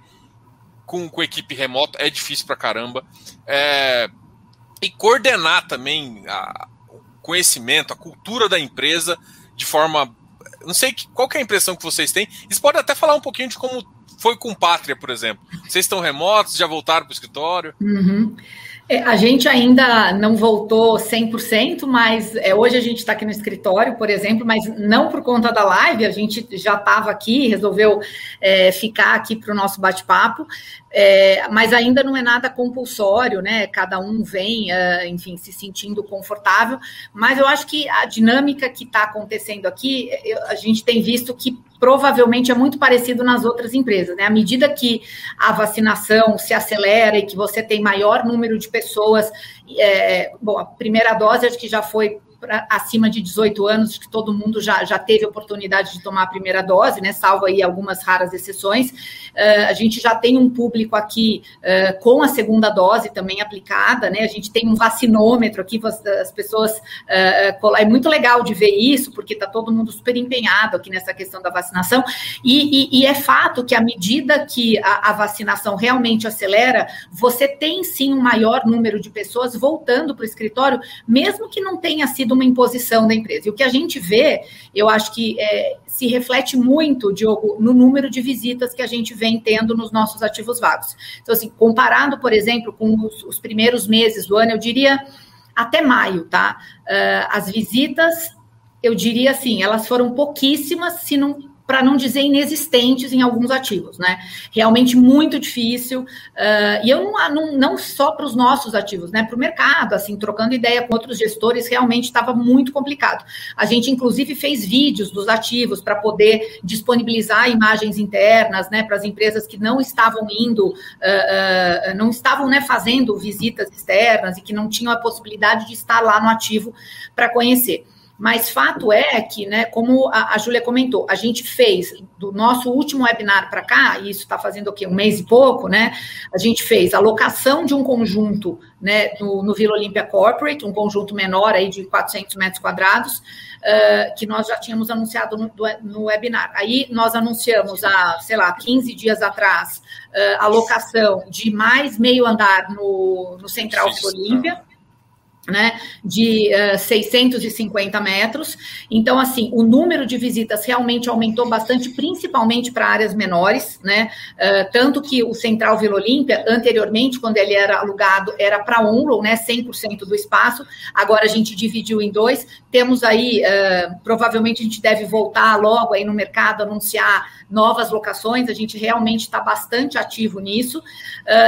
com, com equipe remota é difícil pra caramba. É, e coordenar também a, o conhecimento, a cultura da empresa de forma. Não sei que, qual que é a impressão que vocês têm. Vocês podem até falar um pouquinho de como foi com Pátria, por exemplo. Vocês estão remotos, já voltaram para o escritório?
Uhum. É, a gente ainda não voltou 100%, mas é, hoje a gente está aqui no escritório, por exemplo, mas não por conta da live, a gente já estava aqui, resolveu é, ficar aqui para o nosso bate-papo, é, mas ainda não é nada compulsório, né? Cada um vem, é, enfim, se sentindo confortável, mas eu acho que a dinâmica que está acontecendo aqui, eu, a gente tem visto que provavelmente é muito parecido nas outras empresas, né? À medida que a vacinação se acelera e que você tem maior número de pessoas, é, bom, a primeira dose acho que já foi pra, acima de 18 anos, que todo mundo já, já teve oportunidade de tomar a primeira dose, né? Salvo aí algumas raras exceções. Uh, a gente já tem um público aqui uh, com a segunda dose também aplicada, né? A gente tem um vacinômetro aqui, as pessoas. Uh, é muito legal de ver isso, porque está todo mundo super empenhado aqui nessa questão da vacinação. E, e, e é fato que à medida que a, a vacinação realmente acelera, você tem sim um maior número de pessoas voltando para o escritório, mesmo que não tenha sido uma imposição da empresa. E o que a gente vê, eu acho que é, se reflete muito, Diogo, no número de visitas que a gente vem tendo nos nossos ativos vagos. Então, assim, comparado, por exemplo, com os, os primeiros meses do ano, eu diria até maio, tá? Uh, as visitas, eu diria assim, elas foram pouquíssimas, se não para não dizer inexistentes em alguns ativos, né? Realmente muito difícil. Uh, e eu não, não, não só para os nossos ativos, né? Para o mercado, assim, trocando ideia com outros gestores, realmente estava muito complicado. A gente, inclusive, fez vídeos dos ativos para poder disponibilizar imagens internas, né? Para as empresas que não estavam indo, uh, uh, não estavam né, fazendo visitas externas e que não tinham a possibilidade de estar lá no ativo para conhecer. Mas fato é que, né, como a, a Júlia comentou, a gente fez do nosso último webinar para cá, e isso está fazendo o quê? Um mês e pouco, né? A gente fez a locação de um conjunto né, no, no Vila Olímpia Corporate, um conjunto menor aí de 400 metros quadrados, uh, que nós já tínhamos anunciado no, no, webinar. Aí nós anunciamos há, sei lá, 15 dias atrás, uh, a locação de mais meio andar no, no Central Vila Olímpia né, de uh, eh, 650 metros. Então, assim, o número de visitas realmente aumentou bastante, principalmente para áreas menores, né? Uh, tanto que o Central Vila Olímpia, anteriormente, quando ele era alugado, era para Onrow, né? 100% do espaço. Agora a gente dividiu em dois. Temos aí, uh, provavelmente a gente deve voltar logo aí no mercado, anunciar novas locações. A gente realmente está bastante ativo nisso.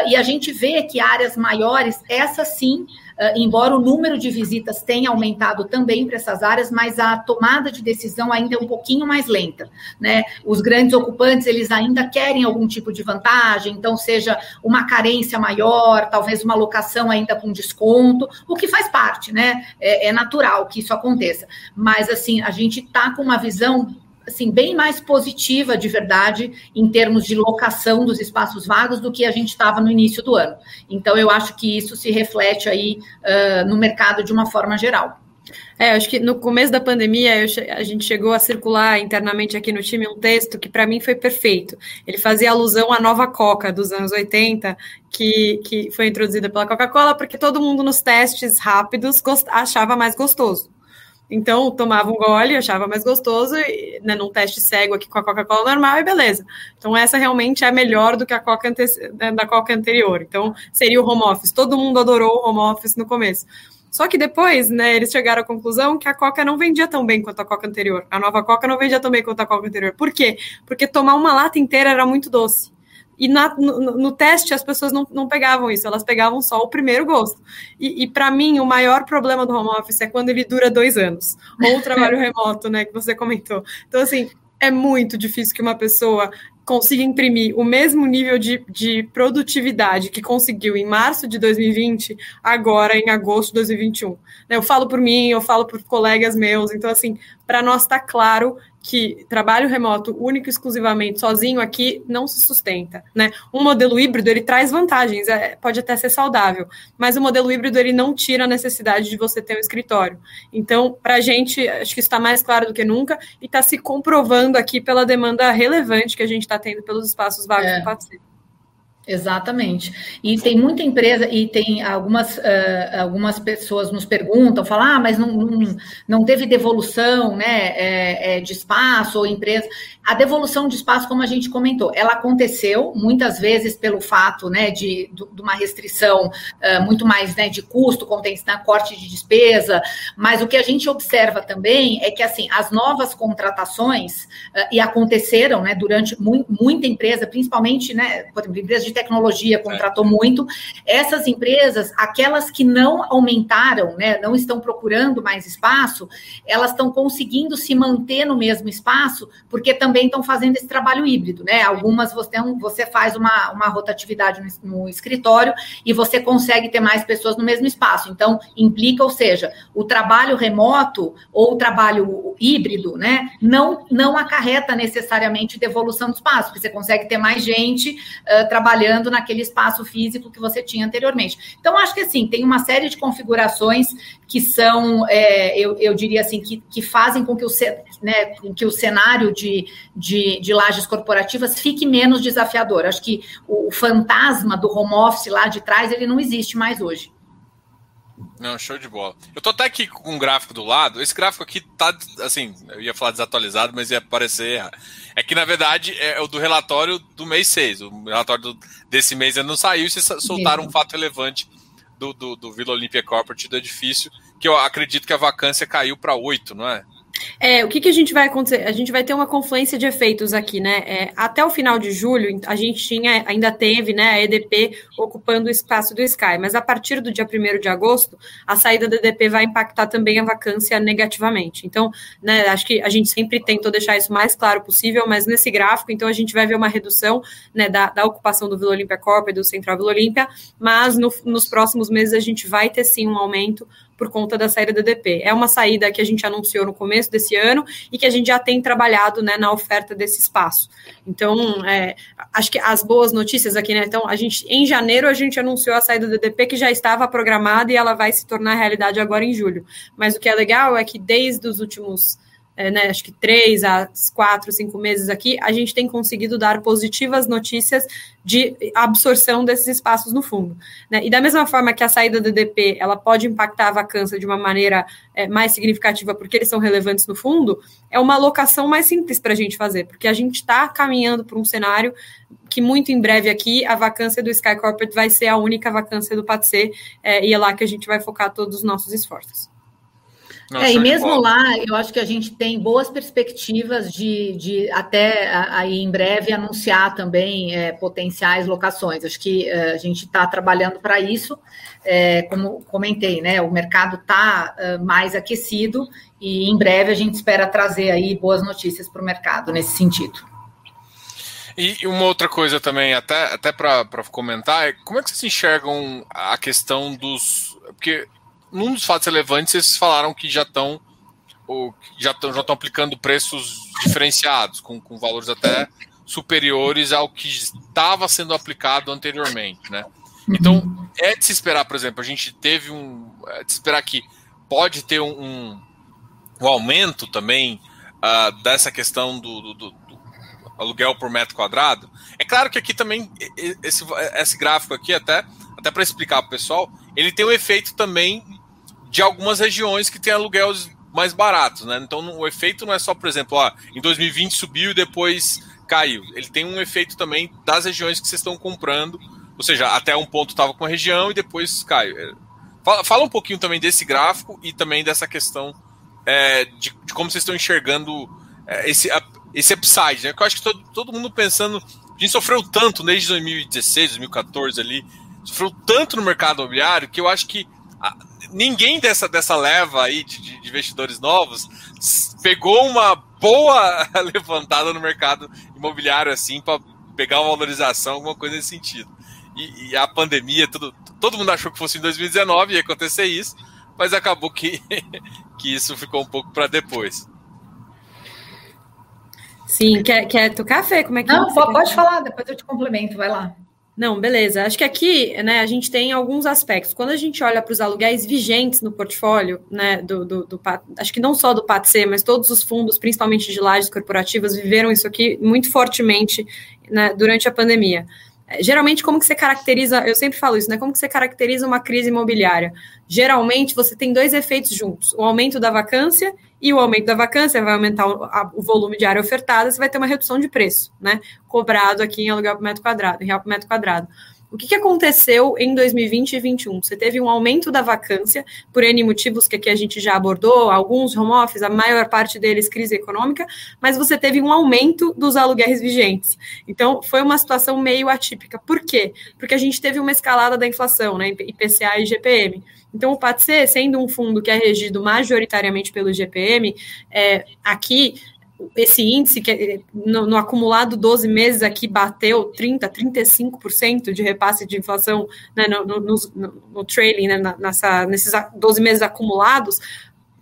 e a gente vê que áreas maiores, essa sim, embora o número de visitas tenha aumentado também para essas áreas, mas a tomada de decisão ainda é um pouquinho mais lenta, né? Os grandes ocupantes, eles ainda querem algum tipo de vantagem, então seja uma carência maior, talvez uma locação ainda com desconto, o que faz parte, né? É, é natural que isso aconteça. Mas, assim, a gente está com uma visão assim, bem mais positiva de verdade em termos de locação dos espaços vagos do que a gente estava no início do ano. Então, eu acho que isso se reflete aí uh, no mercado de uma forma geral.
É, acho que no começo da pandemia a gente chegou a circular internamente aqui no time um texto que para mim foi perfeito. Ele fazia alusão à nova Coca dos anos 80, que, que foi introduzida pela Coca-Cola, porque todo mundo nos testes rápidos achava mais gostoso. Então, tomava um gole, achava mais gostoso, e, né, num teste cego aqui com a Coca-Cola normal, e beleza. Então, essa realmente é melhor do que a Coca né, da Coca anterior. Então, seria o home office. Todo mundo adorou o home office no começo. Só que depois, né, eles chegaram à conclusão que a Coca não vendia tão bem quanto a Coca anterior. A nova Coca não vendia tão bem quanto a Coca anterior. Por quê? Porque tomar uma lata inteira era muito doce. E na, no, no, teste as pessoas não, não pegavam isso, elas pegavam só o primeiro gosto. E, e para mim, o maior problema do home office é quando ele dura dois anos. Ou o trabalho remoto, né, que você comentou. Então, assim, é muito difícil que uma pessoa consiga imprimir o mesmo nível de, de produtividade que conseguiu em março de 2020, agora em agosto de 2021. Eu falo por mim, eu falo por colegas meus, então, assim, para nós está claro que trabalho remoto único e exclusivamente sozinho aqui não se sustenta, né? Um modelo híbrido ele traz vantagens, é, pode até ser saudável, mas o modelo híbrido ele não tira a necessidade de você ter um escritório. Então, para a gente, acho que está mais claro do que nunca e está se comprovando aqui pela demanda relevante que a gente está tendo pelos espaços vagos é. do.
Exatamente. E tem muita empresa, e tem algumas, uh, algumas pessoas nos perguntam, falam, ah, mas não, não, não teve devolução né, é, é, de espaço ou empresa. A devolução de espaço, como a gente comentou, ela aconteceu muitas vezes pelo fato né, de, de uma restrição uh, muito mais né, de custo, né, corte de despesa, mas o que a gente observa também é que assim, as novas contratações, uh, e aconteceram né, durante mu muita empresa, principalmente, né, por exemplo, empresas de tecnologia contratou é. muito. Essas empresas, aquelas que não aumentaram, né, não estão procurando mais espaço, elas estão conseguindo se manter no mesmo espaço, porque também estão fazendo esse trabalho híbrido, né? Algumas você, você faz uma, uma rotatividade no, no escritório e você consegue ter mais pessoas no mesmo espaço. Então, implica, ou seja, o trabalho remoto ou o trabalho híbrido, né, não, não acarreta necessariamente devolução do espaço, porque você consegue ter mais gente uh, trabalhando naquele espaço físico que você tinha anteriormente. Então, acho que assim, tem uma série de configurações que são, é, eu, eu diria assim, que, que fazem com que o, né, que o cenário de, de, de lajes corporativas fique menos desafiador. Acho que o, o fantasma do home office lá de trás, ele não existe mais hoje.
Não, show de bola. Eu tô até aqui com um gráfico do lado. Esse gráfico aqui tá, assim, eu ia falar desatualizado, mas ia aparecer. É que, na verdade, é o do relatório do mês 6. O relatório do, desse mês ainda não saiu e vocês soltaram um fato relevante do, do, do Vila Olímpia Corporate do edifício, que eu acredito que a vacância caiu para 8, não é?
É, o que, que a gente vai acontecer? A gente vai ter uma confluência de efeitos aqui, né? É, até o final de julho, a gente tinha, ainda teve né, a EDP ocupando o espaço do Sky, mas a partir do dia 1 de agosto, a saída da EDP vai impactar também a vacância negativamente. Então, né, acho que a gente sempre tentou deixar isso mais claro possível, mas nesse gráfico, então, a gente vai ver uma redução né, da, da ocupação do Vila Olímpia Corp e do Central Vila Olímpia, mas no, nos próximos meses a gente vai ter sim um aumento por conta da saída da DP. É uma saída que a gente anunciou no começo desse ano e que a gente já tem trabalhado né, na oferta desse espaço. Então, é, acho que as boas notícias aqui, né? Então, a gente, em janeiro, a gente anunciou a saída da DP que já estava programada e ela vai se tornar realidade agora em julho. Mas o que é legal é que desde os últimos é, né, acho que três a quatro, cinco meses aqui, a gente tem conseguido dar positivas notícias de absorção desses espaços no fundo. Né? E da mesma forma que a saída do DP ela pode impactar a vacância de uma maneira é, mais significativa, porque eles são relevantes no fundo, é uma alocação mais simples para a gente fazer, porque a gente está caminhando para um cenário que muito em breve aqui a vacância do Sky Corporate vai ser a única vacância do PATC, é, e é lá que a gente vai focar todos os nossos esforços.
Não, é, e mesmo lá, eu acho que a gente tem boas perspectivas de, de até aí em breve anunciar também é, potenciais locações. Acho que é, a gente está trabalhando para isso. É, como comentei, né? O mercado está é, mais aquecido e em breve a gente espera trazer aí boas notícias para o mercado nesse sentido.
E uma outra coisa também, até, até para comentar, é como é que vocês enxergam a questão dos. Porque num dos fatos relevantes, eles falaram que já estão já estão já aplicando preços diferenciados, com, com valores até superiores ao que estava sendo aplicado anteriormente, né? Então, é de se esperar, por exemplo, a gente teve um. É de se esperar que pode ter um, um, um aumento também uh, dessa questão do, do, do, do, aluguel por metro quadrado. É claro que aqui também, esse, esse gráfico aqui, até, até para explicar para o pessoal, ele tem um efeito também de algumas regiões que têm aluguéis mais baratos, né? Então o efeito não é só, por exemplo, ó, em 2020 subiu e depois caiu. Ele tem um efeito também das regiões que vocês estão comprando, ou seja, até um ponto estava com a região e depois caiu. É, fala, fala, um pouquinho também desse gráfico e também dessa questão é, de, de, como vocês estão enxergando é, esse, esse upside, né? Que eu acho que todo, todo mundo pensando. A gente sofreu tanto desde 2016, 2014 ali, sofreu tanto no mercado imobiliário que eu acho que ninguém dessa, dessa leva aí de, de investidores novos pegou uma boa levantada no mercado imobiliário assim para pegar uma valorização, alguma coisa nesse sentido. E, e, a pandemia, tudo, todo mundo achou que fosse em 2019 ia acontecer isso, mas acabou que, que isso ficou um pouco para depois.
Sim, quer, quer tocar, Fê? Como é que
Não, pode falar, depois eu te complemento, vai lá.
Não, beleza. Acho que aqui, né, a gente tem alguns aspectos. Quando a gente olha para os aluguéis vigentes no portfólio, né, do, do, do, acho que não só do PATC, mas todos os fundos, principalmente de lajes corporativas, viveram isso aqui muito fortemente né, durante a pandemia. É, geralmente, como que você caracteriza, eu sempre falo isso, né? Como que você caracteriza uma crise imobiliária? Geralmente, você tem dois efeitos juntos: o aumento da vacância e o aumento da vacância vai aumentar o, a, o, volume de área ofertada, você vai ter uma redução de preço, né? Cobrado aqui em aluguel por metro quadrado, em real por metro quadrado. O que, que aconteceu em 2020 e 2021? Você teve um aumento da vacância, por N motivos que aqui a gente já abordou, alguns home office, a maior parte deles crise econômica, mas você teve um aumento dos aluguéis vigentes. Então, foi uma situação meio atípica. Por quê? Porque a gente teve uma escalada da inflação, né, IPCA e GPM. Então, o PATC, sendo um fundo que é regido majoritariamente pelo GPM, é, aqui esse índice que é, no, no, acumulado 12 meses aqui bateu 30, 35% de repasse de inflação né, no, no, no, trailing, né, nessa, nesses 12 meses acumulados,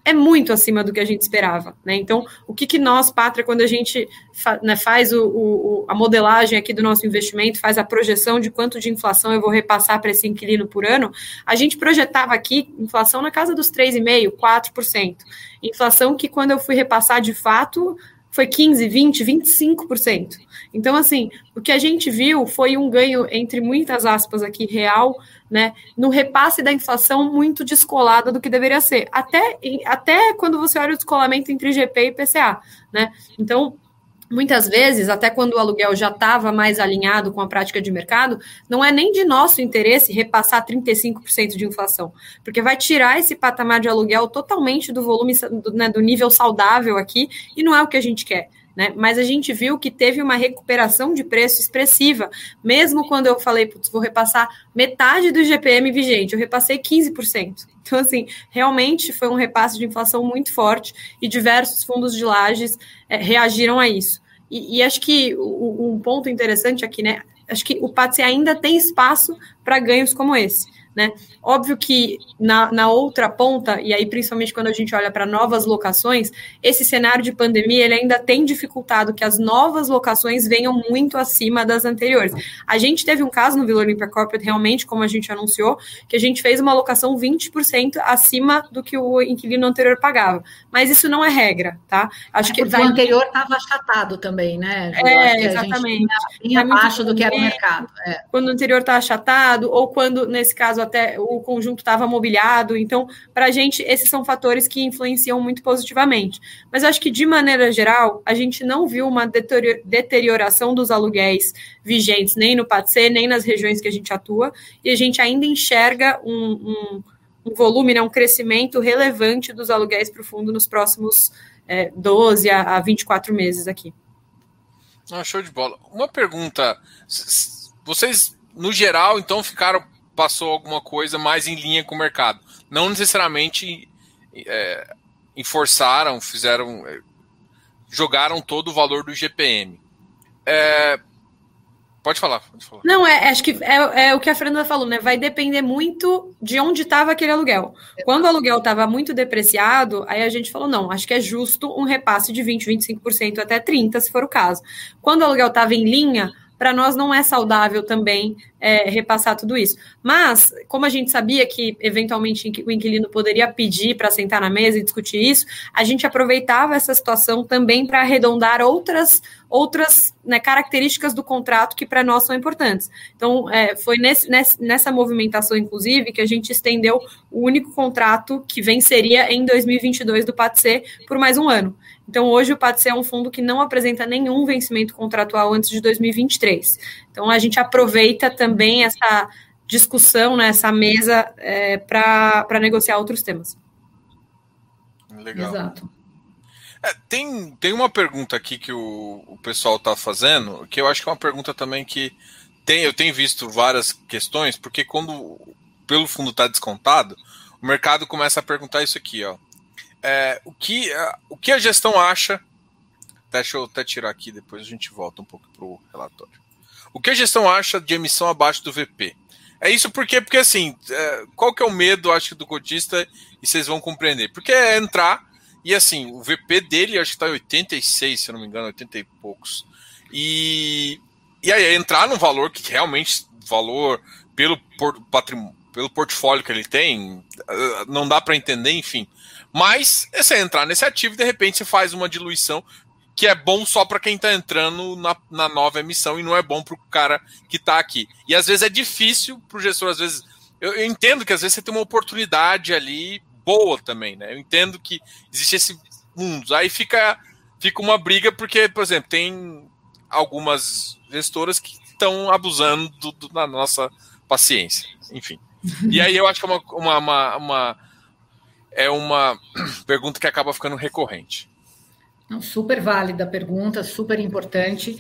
é muito acima do que a gente esperava. Né? Então, o que, que nós, Pátria, quando a gente fa, né, faz o, o, a modelagem aqui do nosso investimento, faz a projeção de quanto de inflação eu vou repassar para esse inquilino por ano, a gente projetava aqui inflação na casa dos 3,5%, 4%. Inflação que, quando eu fui repassar de fato, foi 15, 20, 25%. Então, assim, o que a gente viu foi um ganho, entre muitas aspas aqui, real, né, no repasse da inflação muito descolada do que deveria ser. Até, até quando você olha o descolamento entre IGP e IPCA, né? Então, muitas vezes, até quando o aluguel já estava mais alinhado com a prática de mercado, não é nem de nosso interesse repassar 35% de inflação, porque vai tirar esse patamar de aluguel totalmente do volume, do, né, do nível saudável aqui, e não é o que a gente quer. Né? Mas a gente viu que teve uma recuperação de preço expressiva, mesmo quando eu falei, putz, vou repassar metade do GPM vigente, eu repassei 15%. Então, assim, realmente foi um repasse de inflação muito forte e diversos fundos de lajes é, reagiram a isso. E, e acho que um ponto interessante aqui, né? Acho que o PATSE ainda tem espaço para ganhos como esse. Né? Óbvio que na, na outra ponta, e aí principalmente quando a gente olha para novas locações, esse cenário de pandemia ele ainda tem dificultado que as novas locações venham muito acima das anteriores. A gente teve um caso no Vila Olímpia Corporate, realmente, como a gente anunciou, que a gente fez uma locação 20% acima do que o inquilino anterior pagava. Mas isso não é regra, tá?
Acho é que vai... o anterior estava achatado também, né?
é, exatamente.
Vinha abaixo do que era o mercado.
É. Quando o anterior está achatado, ou quando, nesse caso, até o conjunto estava mobiliado. Então, para a gente, esses são fatores que influenciam muito positivamente. Mas acho que, de maneira geral, a gente não viu uma deterioração dos aluguéis vigentes, nem no PATC, nem nas regiões que a gente atua, e a gente ainda enxerga um, um, um volume, né, um crescimento relevante dos aluguéis para o fundo nos próximos é, 12 a, a 24 meses aqui.
Ah, show de bola. Uma pergunta. Vocês, no geral, então, ficaram passou alguma coisa mais em linha com o mercado. Não necessariamente é, enforçaram, fizeram, é, jogaram todo o valor do GPM. É, pode, falar, pode falar.
Não, é, acho que é, é, o que a Fernanda falou, né? Vai depender muito de onde estava aquele aluguel. Quando o aluguel estava muito depreciado, aí a gente falou, não, acho que é justo um repasse de 20, 25% até 30%, se for o caso. Quando o aluguel estava em linha, para nós não é saudável também é, repassar tudo isso. Mas, como a gente sabia que eventualmente o inquilino poderia pedir para sentar na mesa e discutir isso, a gente aproveitava essa situação também para arredondar outras, outras né, características do contrato que para nós são importantes. Então, é, foi nesse, nessa movimentação, inclusive, que a gente estendeu o único contrato que venceria em 2022 do PATC por mais um ano. Então, hoje o PATC é um fundo que não apresenta nenhum vencimento contratual antes de 2023. Então, a gente aproveita também essa discussão, né, essa mesa, é, para negociar outros temas.
Legal. Exato. É, tem, tem uma pergunta aqui que o, o pessoal está fazendo, que eu acho que é uma pergunta também que tem, eu tenho visto várias questões, porque quando pelo fundo está descontado, o mercado começa a perguntar isso aqui, ó é, o, que, é, o que a gestão acha. Deixa eu até tirar aqui, depois a gente volta um pouco para o relatório. O que a gestão acha de emissão abaixo do VP? É isso porque, porque assim, é, qual que é o medo, acho do cotista, e vocês vão compreender. Porque é entrar, e assim, o VP dele acho que está em 86, se eu não me engano, 80 e poucos. E, e aí, entrar num valor que realmente, valor pelo, patrimônio, pelo portfólio que ele tem, é, não dá para entender, enfim. Mas é você entrar nesse ativo e de repente você faz uma diluição que é bom só para quem está entrando na, na, nova emissão e não é bom para o cara que está aqui. E às vezes é difícil para o gestor, às vezes. Eu, eu, entendo que às vezes você tem uma oportunidade ali boa também, né? Eu entendo que existe esse mundo. Aí fica, fica uma briga, porque, por exemplo, tem algumas gestoras que estão abusando do, do, da nossa paciência. Enfim. E aí eu acho que é uma, uma, uma, uma é uma pergunta que acaba ficando recorrente.
Não, super válida a pergunta, super importante.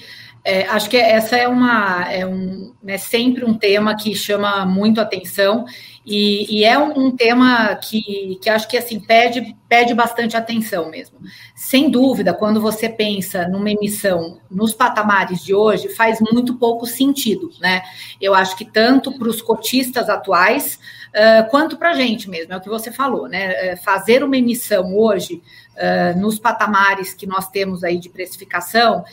É, acho que essa é uma é um, né, sempre um tema que chama muito atenção e, e, é um, um, tema que, que acho que assim pede, pede bastante atenção mesmo. Sem dúvida, quando você pensa numa emissão nos patamares de hoje, faz muito pouco sentido, né? Eu acho que tanto para os cotistas atuais uh, quanto para a gente mesmo, é o que você falou, né? Fazer uma emissão hoje uh, nos patamares que nós temos aí de precificação,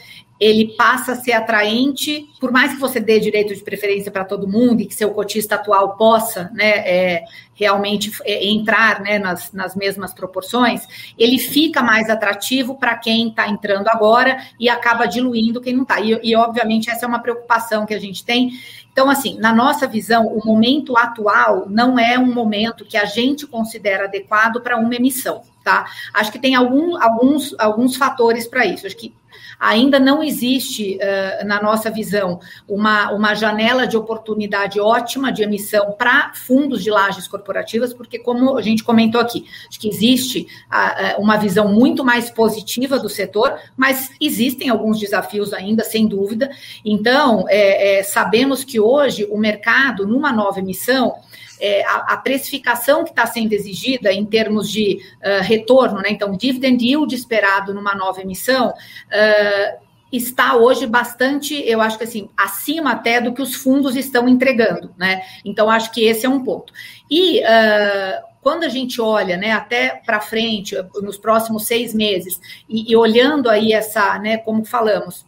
ele passa a ser atraente, por mais que você dê direito de preferência para todo mundo e que seu cotista atual possa né, é, realmente é, entrar né, nas, nas mesmas proporções, ele fica mais atrativo para quem está entrando agora e acaba diluindo quem não está. E, e, obviamente, essa é uma preocupação que a gente tem. Então, assim, na nossa visão, o momento atual não é um momento que a gente considera adequado para uma emissão, tá? Acho que tem algum, alguns, alguns fatores para isso. Acho que ainda não existe, uh, na nossa visão, uma, uma janela de oportunidade ótima de emissão para fundos de lajes corporativas, porque, como a gente comentou aqui, acho que existe uh, uma visão muito mais positiva do setor, mas existem alguns desafios ainda, sem dúvida. Então, é, é, sabemos que hoje o mercado, numa nova emissão, é, a, a, precificação que está sendo exigida em termos de uh, retorno, né? Então, dividend yield esperado numa nova emissão. Uh, está hoje bastante, eu acho que assim, acima até do que os fundos estão entregando, né? Então, acho que esse é um ponto. E uh, quando a gente olha, né, até para frente, nos próximos seis meses, e, e olhando aí essa, né, como falamos,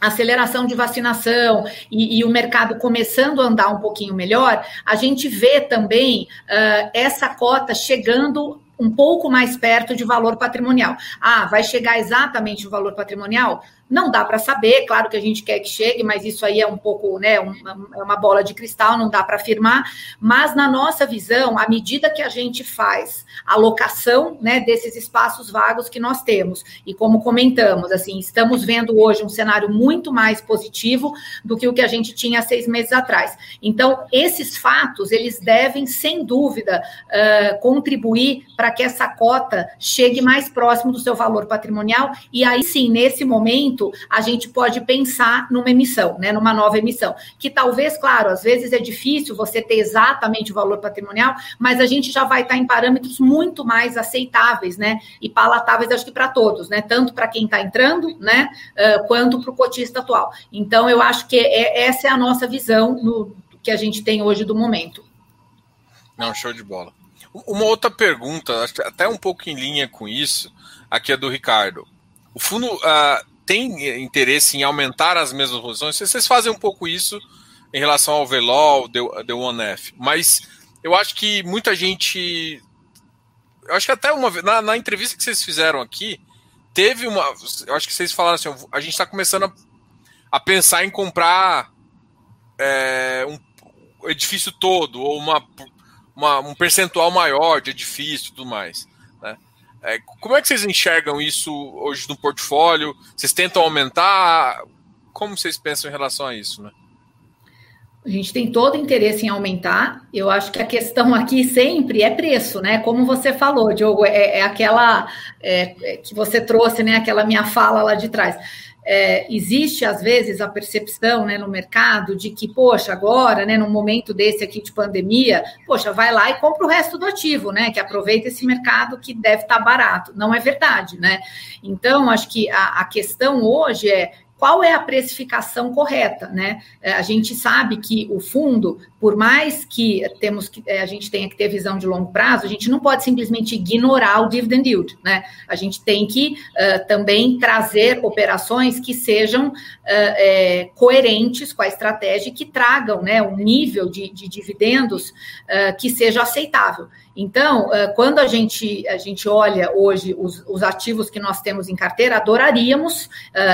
aceleração de vacinação e, e, o mercado começando a andar um pouquinho melhor, a gente vê também uh, essa cota chegando um pouco mais perto de valor patrimonial. Ah, vai chegar exatamente o valor patrimonial? Não dá para saber, claro que a gente quer que chegue, mas isso aí é um pouco, né, uma, é uma bola de cristal, não dá para afirmar. Mas na nossa visão, à medida que a gente faz a locação, né, desses espaços vagos que nós temos, e como comentamos, assim, estamos vendo hoje um cenário muito mais positivo do que o que a gente tinha seis meses atrás. Então, esses fatos, eles devem, sem dúvida, uh, contribuir para que essa cota chegue mais próximo do seu valor patrimonial, e aí sim, nesse momento, momento a gente pode pensar numa emissão, né, numa nova emissão, que talvez, claro, às vezes é difícil você ter exatamente o valor patrimonial, mas a gente já vai estar em parâmetros muito mais aceitáveis, né, e palatáveis, acho que para todos, né, tanto para quem está entrando, né, quanto para o cotista atual. Então, eu acho que é, essa é a nossa visão no, que a gente tem hoje do momento.
Não, show de bola. Uma outra pergunta, até um pouco em linha com isso, aqui é do Ricardo. O fundo, uh, tem interesse em aumentar as mesmas posições. Vocês fazem um pouco isso em relação ao VLOL, The One F, mas eu acho que muita gente. Eu acho que até uma na, na entrevista que vocês fizeram aqui, teve uma. Eu acho que vocês falaram assim: a gente está começando a, a, pensar em comprar é, um edifício todo, ou uma, uma, um percentual maior de edifício e tudo mais. É, como é que vocês enxergam isso hoje no portfólio? Vocês tentam aumentar? Como vocês pensam em relação a isso, né?
A gente tem todo interesse em aumentar. Eu acho que a questão aqui sempre é preço, né? Como você falou, Diogo, é, é aquela é, é que você trouxe, né? Aquela minha fala lá de trás é, existe às vezes a percepção né, no mercado de que, poxa, agora, né, num momento desse aqui de pandemia, poxa, vai lá e compra o resto do ativo, né? Que aproveita esse mercado que deve estar barato. Não é verdade, né? Então, acho que a, a questão hoje é qual é a precificação correta, né? É, a gente sabe que o fundo, por mais que temos que é, a gente tenha que ter visão de longo prazo, a gente não pode simplesmente ignorar o dividend yield, né? A gente tem que uh, também trazer operações que sejam uh, é, coerentes com a estratégia e que tragam, né, um nível de, de dividendos uh, que seja aceitável. Então, quando a gente, a gente olha hoje os, os ativos que nós temos em carteira, adoraríamos,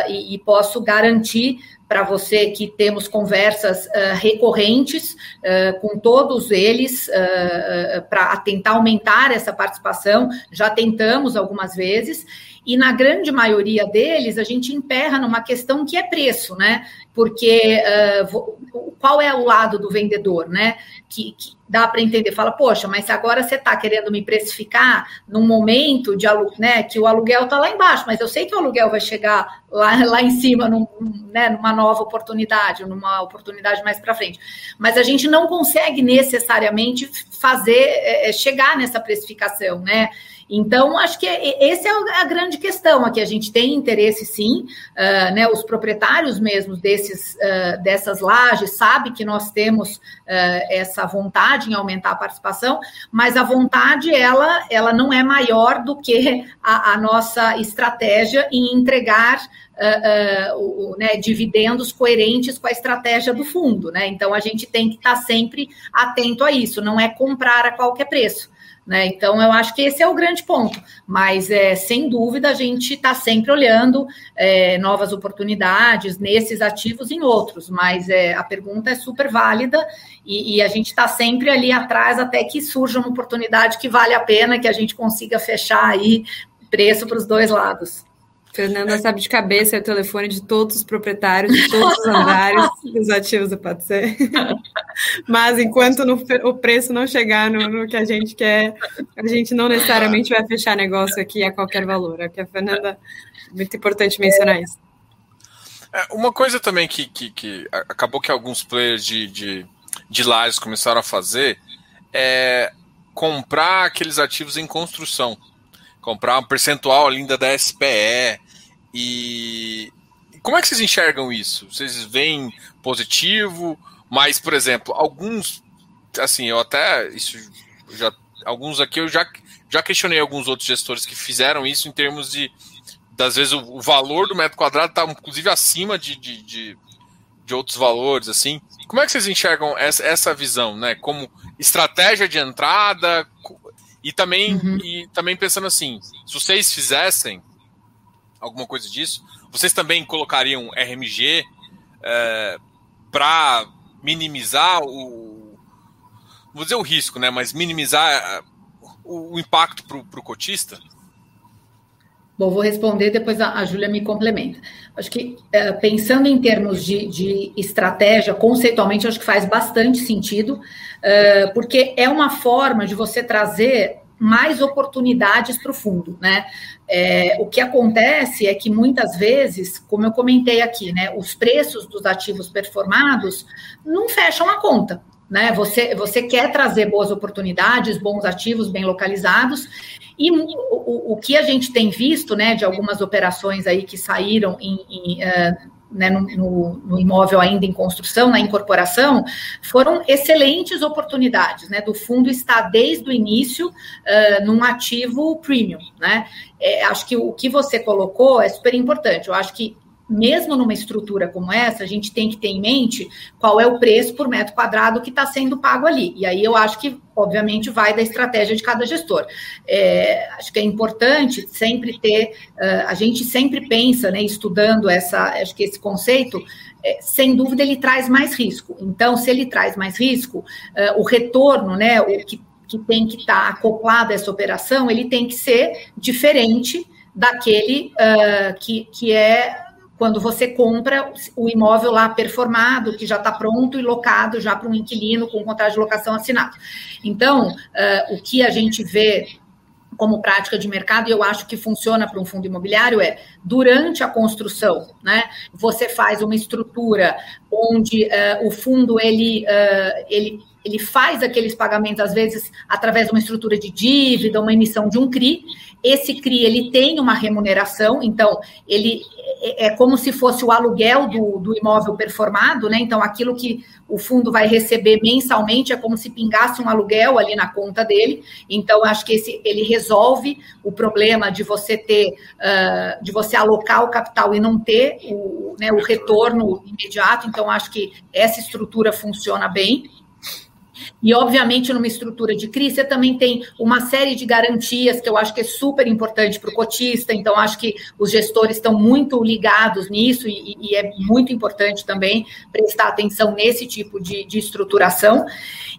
e, e posso garantir para você que temos conversas uh, recorrentes uh, com todos eles uh, para tentar aumentar essa participação. Já tentamos algumas vezes. E na grande maioria deles a gente emperra numa questão que é preço, né? Porque uh, qual é o lado do vendedor, né? Que, que dá para entender, fala, poxa, mas agora você está querendo me precificar num momento de né, que o aluguel está lá embaixo, mas eu sei que o aluguel vai chegar lá, lá em cima, num, né, numa nova oportunidade, numa oportunidade mais para frente. Mas a gente não consegue necessariamente fazer é, chegar nessa precificação, né? Então, acho que essa é a grande questão aqui. A gente tem interesse, sim, uh, né, os proprietários mesmos desses, uh, dessas lajes sabem que nós temos uh, essa vontade em aumentar a participação, mas a vontade, ela, ela não é maior do que a, a nossa estratégia em entregar Uh, uh, né, dividendos coerentes com a estratégia do fundo, né? Então a gente tem que estar sempre atento a isso, não é comprar a qualquer preço. Né? Então, eu acho que esse é o grande ponto. Mas, é, sem dúvida, a gente está sempre olhando é, novas oportunidades nesses ativos e em outros. Mas é, a pergunta é super válida e, e a gente está sempre ali atrás até que surja uma oportunidade que vale a pena, que a gente consiga fechar aí preço para os dois lados.
Fernanda sabe de cabeça o telefone de todos os proprietários, de todos os andares dos ativos do Pode Ser. Mas enquanto no, o preço não chegar no, no, que a gente quer, a gente não necessariamente vai fechar negócio aqui a qualquer valor. É que a Fernanda, muito importante mencionar isso.
É, uma coisa também que, que, que, acabou que alguns players de, de, de lajes começaram a fazer é comprar aqueles ativos em construção comprar um percentual linda da SPE. E como é que vocês enxergam isso? Vocês veem positivo? Mas, por exemplo, alguns, assim, eu até isso já alguns aqui eu já já questionei alguns outros gestores que fizeram isso em termos de das vezes o, o valor do metro quadrado está inclusive acima de, de, de, de, outros valores assim como é que vocês enxergam essa, essa visão né como estratégia de entrada e também, uhum. e também pensando assim, se vocês fizessem alguma coisa disso, vocês também colocariam RMG é, para minimizar o. Vou dizer o risco, né? Mas minimizar é, o, o impacto para o cotista?
Bom, vou responder, depois a, a Júlia me complementa. Acho que, é, pensando em termos de, de, estratégia, conceitualmente, acho que faz bastante sentido, é, porque é uma forma de você trazer mais oportunidades para o fundo, né? É, o que acontece é que muitas vezes, como eu comentei aqui, né, os preços dos ativos performados não fecham a conta. Né? Você, você quer trazer boas oportunidades, bons ativos bem localizados, e o, o, que a gente tem visto né, de algumas operações aí que saíram em, em uh, né, no, no, no, imóvel ainda em construção, na incorporação, foram excelentes oportunidades, né, do fundo estar desde o início uh, num ativo premium, né, é, acho que o que você colocou é super importante, eu acho que mesmo numa estrutura como essa, a gente tem que ter em mente qual é o preço por metro quadrado que está sendo pago ali. E aí eu acho que, obviamente, vai da estratégia de cada gestor. É, acho que é importante sempre ter, uh, a gente sempre pensa, né, estudando essa, acho que esse conceito, é, sem dúvida ele traz mais risco. Então, se ele traz mais risco, uh, o retorno, né, o que, que tem que estar tá acoplado a essa operação, ele tem que ser diferente daquele uh, que, que é quando você compra o imóvel lá performado, que já está pronto e locado já para um inquilino com contrato de locação assinado. Então, uh, o que a gente vê como prática de mercado, e eu acho que funciona para um fundo imobiliário, é durante a construção, né? Você faz uma estrutura onde uh, o fundo ele, uh, ele ele faz aqueles pagamentos, às vezes, através de uma estrutura de dívida, uma emissão de um CRI. Esse CRI, ele tem uma remuneração, então, ele é, é como se fosse o aluguel do, do imóvel performado, né? Então, aquilo que o fundo vai receber mensalmente é como se pingasse um aluguel ali na conta dele. Então, acho que esse, ele resolve o problema de você ter, uh, de você alocar o capital e não ter o, né, o retorno imediato. Então, acho que essa estrutura funciona bem. E, obviamente, numa estrutura de CRI, você também tem uma série de garantias que eu acho que é super importante para o cotista. Então, acho que os gestores estão muito ligados nisso e, e é muito importante também prestar atenção nesse tipo de, de estruturação.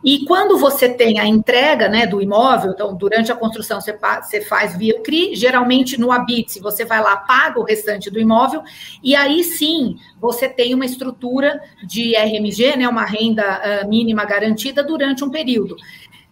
E quando você tem a entrega né, do imóvel, então, durante a construção, você, você faz via CRI, geralmente no Habite, você vai lá, paga o restante do imóvel, e aí sim você tem uma estrutura de RMG, né, uma renda uh, mínima garantida durante um período.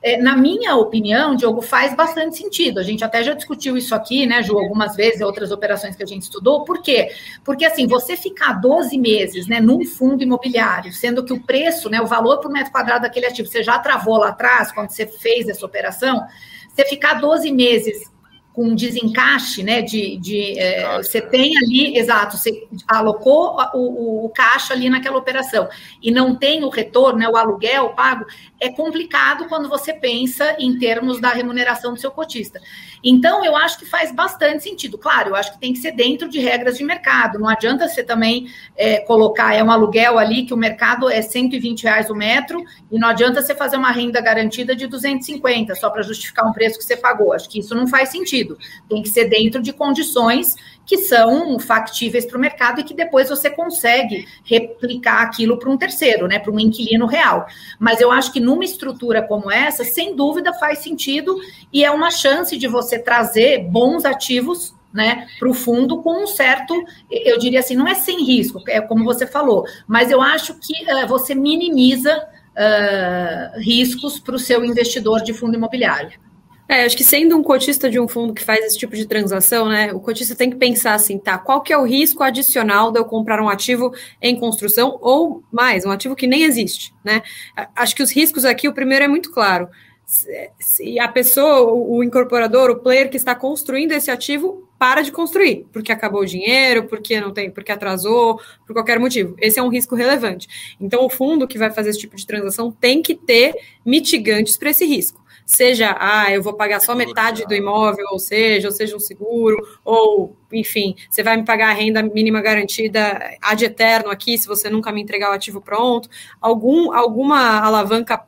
É, na minha opinião, Diogo, faz bastante sentido. A gente até já discutiu isso aqui, né, Ju, algumas vezes, outras operações que a gente estudou. Por quê? Porque, assim, você ficar 12 meses, né, num fundo imobiliário, sendo que o preço, né, o valor por metro quadrado daquele ativo, você já travou lá atrás, quando você fez essa operação, você ficar 12 meses com um desencaixe, né? De, de é, você tem ali, exato, você alocou o, o, o, caixa ali naquela operação e não tem o retorno, né, o aluguel pago, é complicado quando você pensa em termos da remuneração do seu cotista. Então, eu acho que faz bastante sentido. Claro, eu acho que tem que ser dentro de regras de mercado. Não adianta você também é, colocar, é um aluguel ali que o mercado é 120 reais o metro, e não adianta você fazer uma renda garantida de 250 só para justificar um preço que você pagou. Acho que isso não faz sentido. Tem que ser dentro de condições que são factíveis para o mercado e que depois você consegue replicar aquilo para um terceiro, né, para um inquilino real. Mas eu acho que numa estrutura como essa, sem dúvida faz sentido e é uma chance de você trazer bons ativos né, para o fundo com um certo, eu diria assim, não é sem risco, é como você falou, mas eu acho que uh, você minimiza uh, riscos para o seu investidor de fundo imobiliário.
É, acho que sendo um cotista de um fundo que faz esse tipo de transação, né, o cotista tem que pensar assim, tá, qual que é o risco adicional de eu comprar um ativo em construção ou mais, um ativo que nem existe, né? Acho que os riscos aqui, o primeiro é muito claro. Se a pessoa, o incorporador, o player que está construindo esse ativo para de construir, porque acabou o dinheiro, porque não tem, porque atrasou, por qualquer motivo. Esse é um risco relevante. Então, o fundo que vai fazer esse tipo de transação tem que ter mitigantes para esse risco seja, ah, eu vou pagar só metade do imóvel, ou seja, ou seja um seguro, ou, enfim, você vai me pagar a renda mínima garantida ad eterno aqui, se você nunca me entregar o ativo pronto, algum, alguma alavanca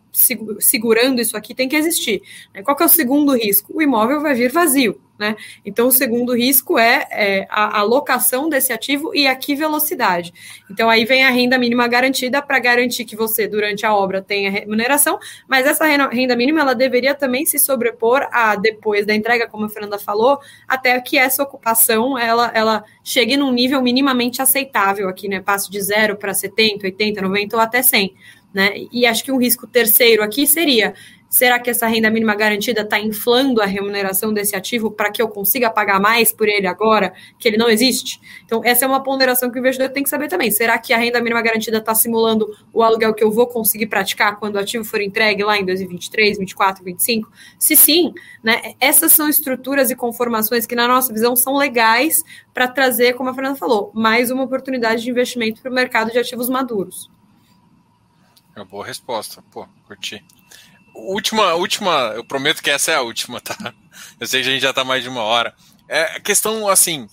segurando isso aqui tem que existir. Qual que é o segundo risco? O imóvel vai vir vazio. Né? Então, o segundo risco é, é a alocação desse ativo e a que velocidade. Então, aí vem a renda mínima garantida para garantir que você, durante a obra, tenha remuneração, mas essa renda mínima ela deveria também se sobrepor a depois da entrega, como a Fernanda falou, até que essa ocupação ela, ela chegue num nível minimamente aceitável aqui, né? Passe de zero para 70, 80, 90 ou até 100. Né? E acho que um risco terceiro aqui seria Será que essa renda mínima garantida está inflando a remuneração desse ativo para que eu consiga pagar mais por ele agora, que ele não existe? Então, essa é uma ponderação que o investidor tem que saber também. Será que a renda mínima garantida está simulando o aluguel que eu vou conseguir praticar quando o ativo for entregue lá em 2023, 2024, 2025? Se sim, né, essas são estruturas e conformações que, na nossa visão, são legais para trazer, como a Fernanda falou, mais uma oportunidade de investimento para o mercado de ativos maduros.
É uma boa resposta. Pô, curti. Última, última, eu prometo que essa é a última, tá? Eu sei que a gente já tá mais de uma hora. É questão, assim,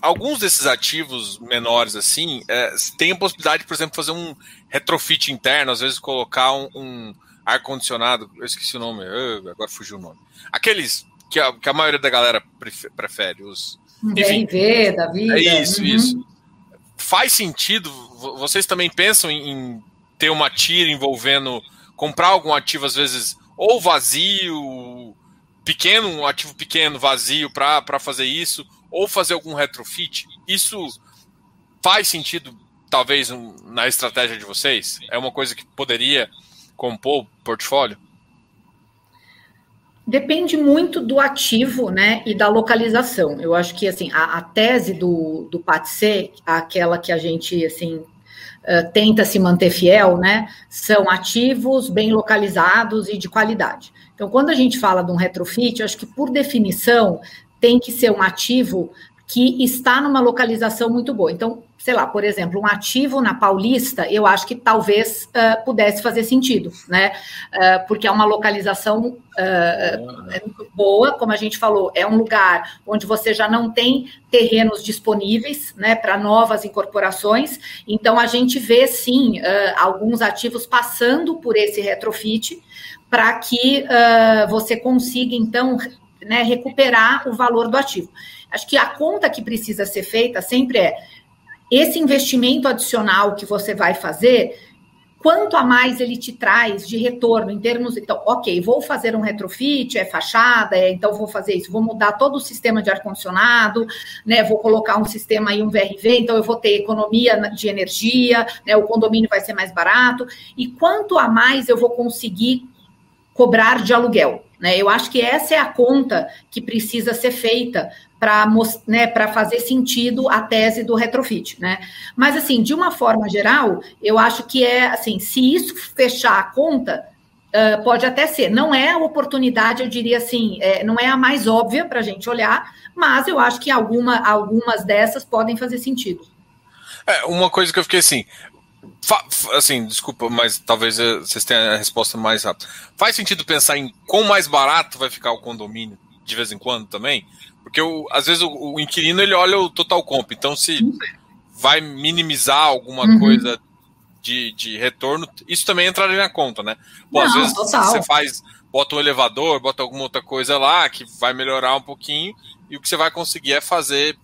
alguns desses ativos menores, assim, é, tem a possibilidade, por exemplo, fazer um retrofit interno, às vezes colocar um, um ar-condicionado, eu esqueci o nome, eu, agora fugiu o nome. Aqueles que a, que a maioria da galera prefere, os...
Enfim, BRV, da vida.
É isso, uhum. isso. Faz sentido, vocês também pensam em ter uma tira envolvendo comprar algum ativo, às vezes, ou vazio, pequeno, um ativo pequeno, vazio, para fazer isso, ou fazer algum retrofit, isso faz sentido, talvez, na estratégia de vocês? É uma coisa que poderia compor o portfólio?
Depende muito do ativo, né, e da localização. Eu acho que, assim, a, a tese do, do PATC, aquela que a gente, assim, uh, tenta se manter fiel, né, são ativos bem localizados e de qualidade. Então, quando a gente fala de um retrofit, eu acho que por definição tem que ser um ativo que está numa localização muito boa. Então, sei lá, por exemplo, um ativo na Paulista, eu acho que talvez uh, pudesse fazer sentido, né? Uh, porque é uma localização uh, boa, como a gente falou, é um lugar onde você já não tem terrenos disponíveis, né, para novas incorporações. Então, a gente vê sim alguns ativos passando por esse retrofit para que você consiga então né, recuperar o valor do ativo. Acho que a conta que precisa ser feita sempre é esse investimento adicional que você vai fazer, quanto a mais ele te traz de retorno em termos. Então, ok, vou fazer um retrofit, é fachada, é, então vou fazer isso, vou mudar todo o sistema de ar-condicionado, né? Vou colocar um sistema aí, um VRV, então eu vou ter economia de energia, né? O condomínio vai ser mais barato. E quanto a mais eu vou conseguir cobrar de aluguel? Né? Eu acho que essa é a conta que precisa ser feita para né, fazer sentido a tese do retrofit, né? Mas assim, de uma forma geral, eu acho que é assim, se isso fechar a conta, uh, pode até ser. Não é a oportunidade, eu diria assim, é, não é a mais óbvia para a gente olhar, mas eu acho que alguma, algumas dessas podem fazer sentido.
É, uma coisa que eu fiquei assim, assim, desculpa, mas talvez eh, vocês tenham a resposta mais rápida. Faz sentido pensar em quão mais barato vai ficar o condomínio de vez em quando também? Porque o, às vezes o, o, inquilino ele olha o total comp, então se vai minimizar alguma uhum. coisa de, de retorno, isso também entraria na conta, né? Pô, Não, às vezes total. você faz, bota um elevador, bota alguma outra coisa lá que vai melhorar um pouquinho, e o que você vai conseguir é fazer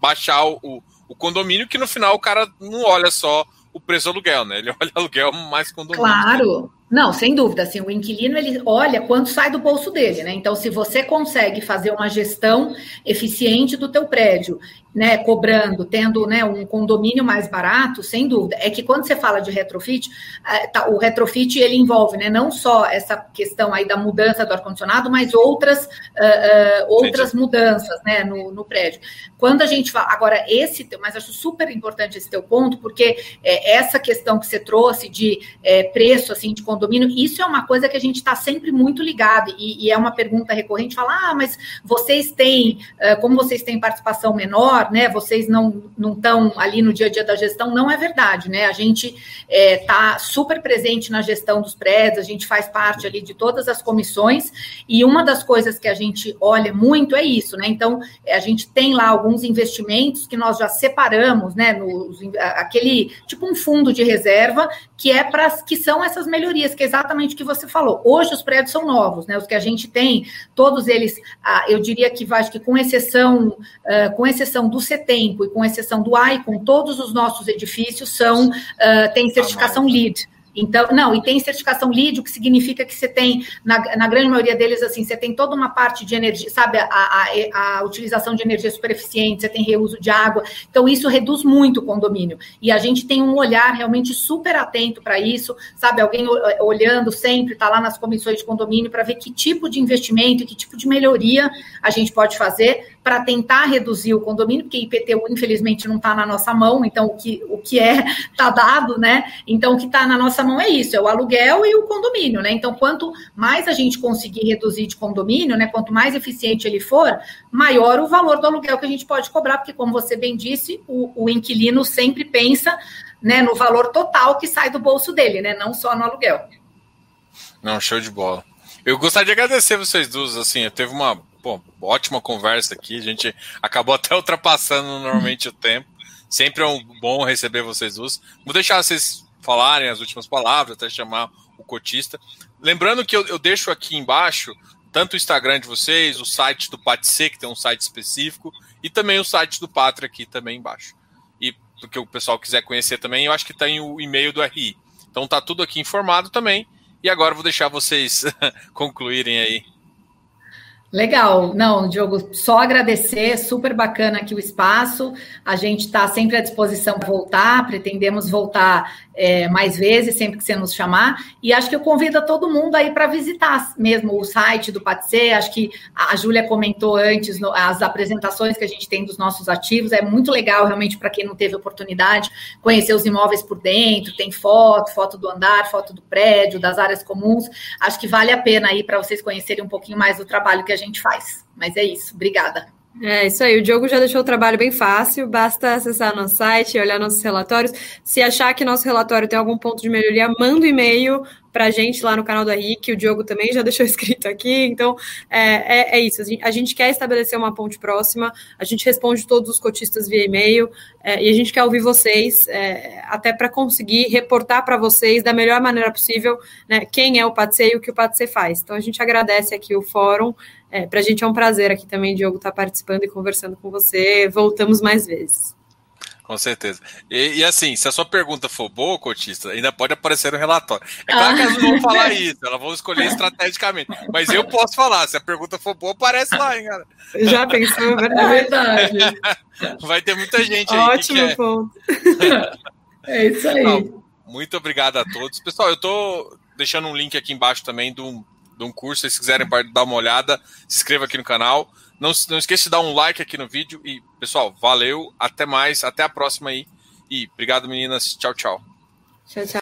baixar o, o condomínio, que no final o cara não olha só o preço do aluguel, né? Ele olha aluguel mais condomínio.
Claro, não, sem dúvida. Assim, o inquilino ele olha quanto sai do bolso dele, né? Então, se você consegue fazer uma gestão eficiente do teu prédio, né, cobrando, tendo né, um condomínio mais barato, sem dúvida. É que quando você fala de retrofit, é, tá, o retrofit ele envolve, né, não só essa questão aí da mudança do ar condicionado, mas outras uh, uh, outras mudanças, né, no, no, prédio. Quando a gente fala agora esse, mas acho super importante esse teu ponto, porque é, essa questão que você trouxe de é, preço assim de condomínio, isso é uma coisa que a gente está sempre muito ligado, e, e, é uma pergunta recorrente, falar, ah, mas vocês têm, como vocês têm participação menor, né, vocês não estão ali no dia a dia da gestão, não é verdade, né, a gente está é, tá super presente na gestão dos prédios, a gente faz parte ali de todas as comissões, e uma das coisas que a gente olha muito é isso, né, então é, a gente tem lá alguns investimentos que nós já separamos, né, nos, aquele, tipo um fundo de reserva, que é para, que são essas melhorias que é exatamente o que você falou. Hoje os prédios são novos, né? Os que a gente tem, todos eles, ah, eu diria que acho que com exceção, uh, com exceção do CETEMPO e com exceção do ICON, todos os nossos edifícios são uh, têm certificação LEED. Então, não, e tem certificação LEED, o que significa que você tem, na, na grande maioria deles, assim, você tem toda uma parte de energia, sabe, a, a, a utilização de energia super eficiente, você tem reuso de água, então isso reduz muito o condomínio. E a gente tem um olhar realmente super atento para isso, sabe, alguém olhando sempre, está lá nas comissões de condomínio para ver que tipo de investimento e que tipo de melhoria a gente pode fazer para tentar reduzir o condomínio, porque IPTU, infelizmente, não está na nossa mão, então o que, o que é está dado, né? Então, o que está na nossa mão é isso, é o aluguel e o condomínio, né? Então, quanto mais a gente conseguir reduzir de condomínio, né? Quanto mais eficiente ele for, maior o valor do aluguel que a gente pode cobrar, porque, como você bem disse, o, o inquilino sempre pensa né, no valor total que sai do bolso dele, né? Não só no aluguel.
Não, show de bola. Eu gostaria de agradecer vocês duas, assim, teve uma pô, ótima conversa aqui. A gente acabou até ultrapassando normalmente o tempo. Sempre é um bom receber vocês duas. Vou deixar vocês falarem as últimas palavras, até chamar o cotista. Lembrando que eu, eu deixo aqui embaixo tanto o Instagram de vocês, o site do Patc, que tem um site específico, e também o site do Pátria aqui também embaixo. E porque o pessoal quiser conhecer também, eu acho que tem o e-mail do RI. Então tá tudo aqui informado também. E agora vou deixar vocês concluírem aí
Legal, não, Diogo, só agradecer, super bacana aqui o espaço. A gente está sempre à disposição para voltar, pretendemos voltar é, mais vezes, sempre que você nos chamar. E acho que eu convido a todo mundo aí para visitar mesmo o site do Patse. Acho que a Júlia comentou antes no, as apresentações que a gente tem dos nossos ativos. É muito legal, realmente, para quem não teve oportunidade, conhecer os imóveis por dentro. Tem foto, foto do andar, foto do prédio, das áreas comuns. Acho que vale a pena aí para vocês conhecerem um pouquinho mais do trabalho que a gente faz. Mas é isso. Obrigada.
É isso aí, o Diogo já deixou o trabalho bem fácil, basta acessar nosso site, olhar nossos relatórios. Se achar que nosso relatório tem algum ponto de melhoria, manda um e-mail para a gente lá no canal da RIC, o Diogo também já deixou escrito aqui, então é, é, é isso, a gente quer estabelecer uma ponte próxima, a gente responde todos os cotistas via e-mail é, e a gente quer ouvir vocês, é, até para conseguir reportar para vocês da melhor maneira possível né, quem é o PATSE e o que o PATSE faz. Então a gente agradece aqui o fórum, é, para a gente é um prazer aqui também, Diogo, estar tá participando e conversando com você. Voltamos mais vezes.
Com certeza. E, e, assim, se a sua pergunta for boa, cotista, ainda pode aparecer no relatório. É claro que elas não vão falar isso, elas vão escolher estrategicamente. Mas eu posso falar, se a pergunta for boa, aparece lá, hein, cara.
Já pensou, é, é verdade.
Vai ter muita gente aí.
Ótimo ponto.
É isso aí. Não,
muito obrigado a todos. Pessoal, eu tô deixando um link aqui embaixo também de um de um curso. Se quiserem dar uma olhada, se inscreva aqui no canal. Não, não esqueça de dar um like aqui no vídeo. E, pessoal, valeu. Até mais. Até a próxima aí. E obrigado, meninas. Tchau, tchau.
Tchau, tchau.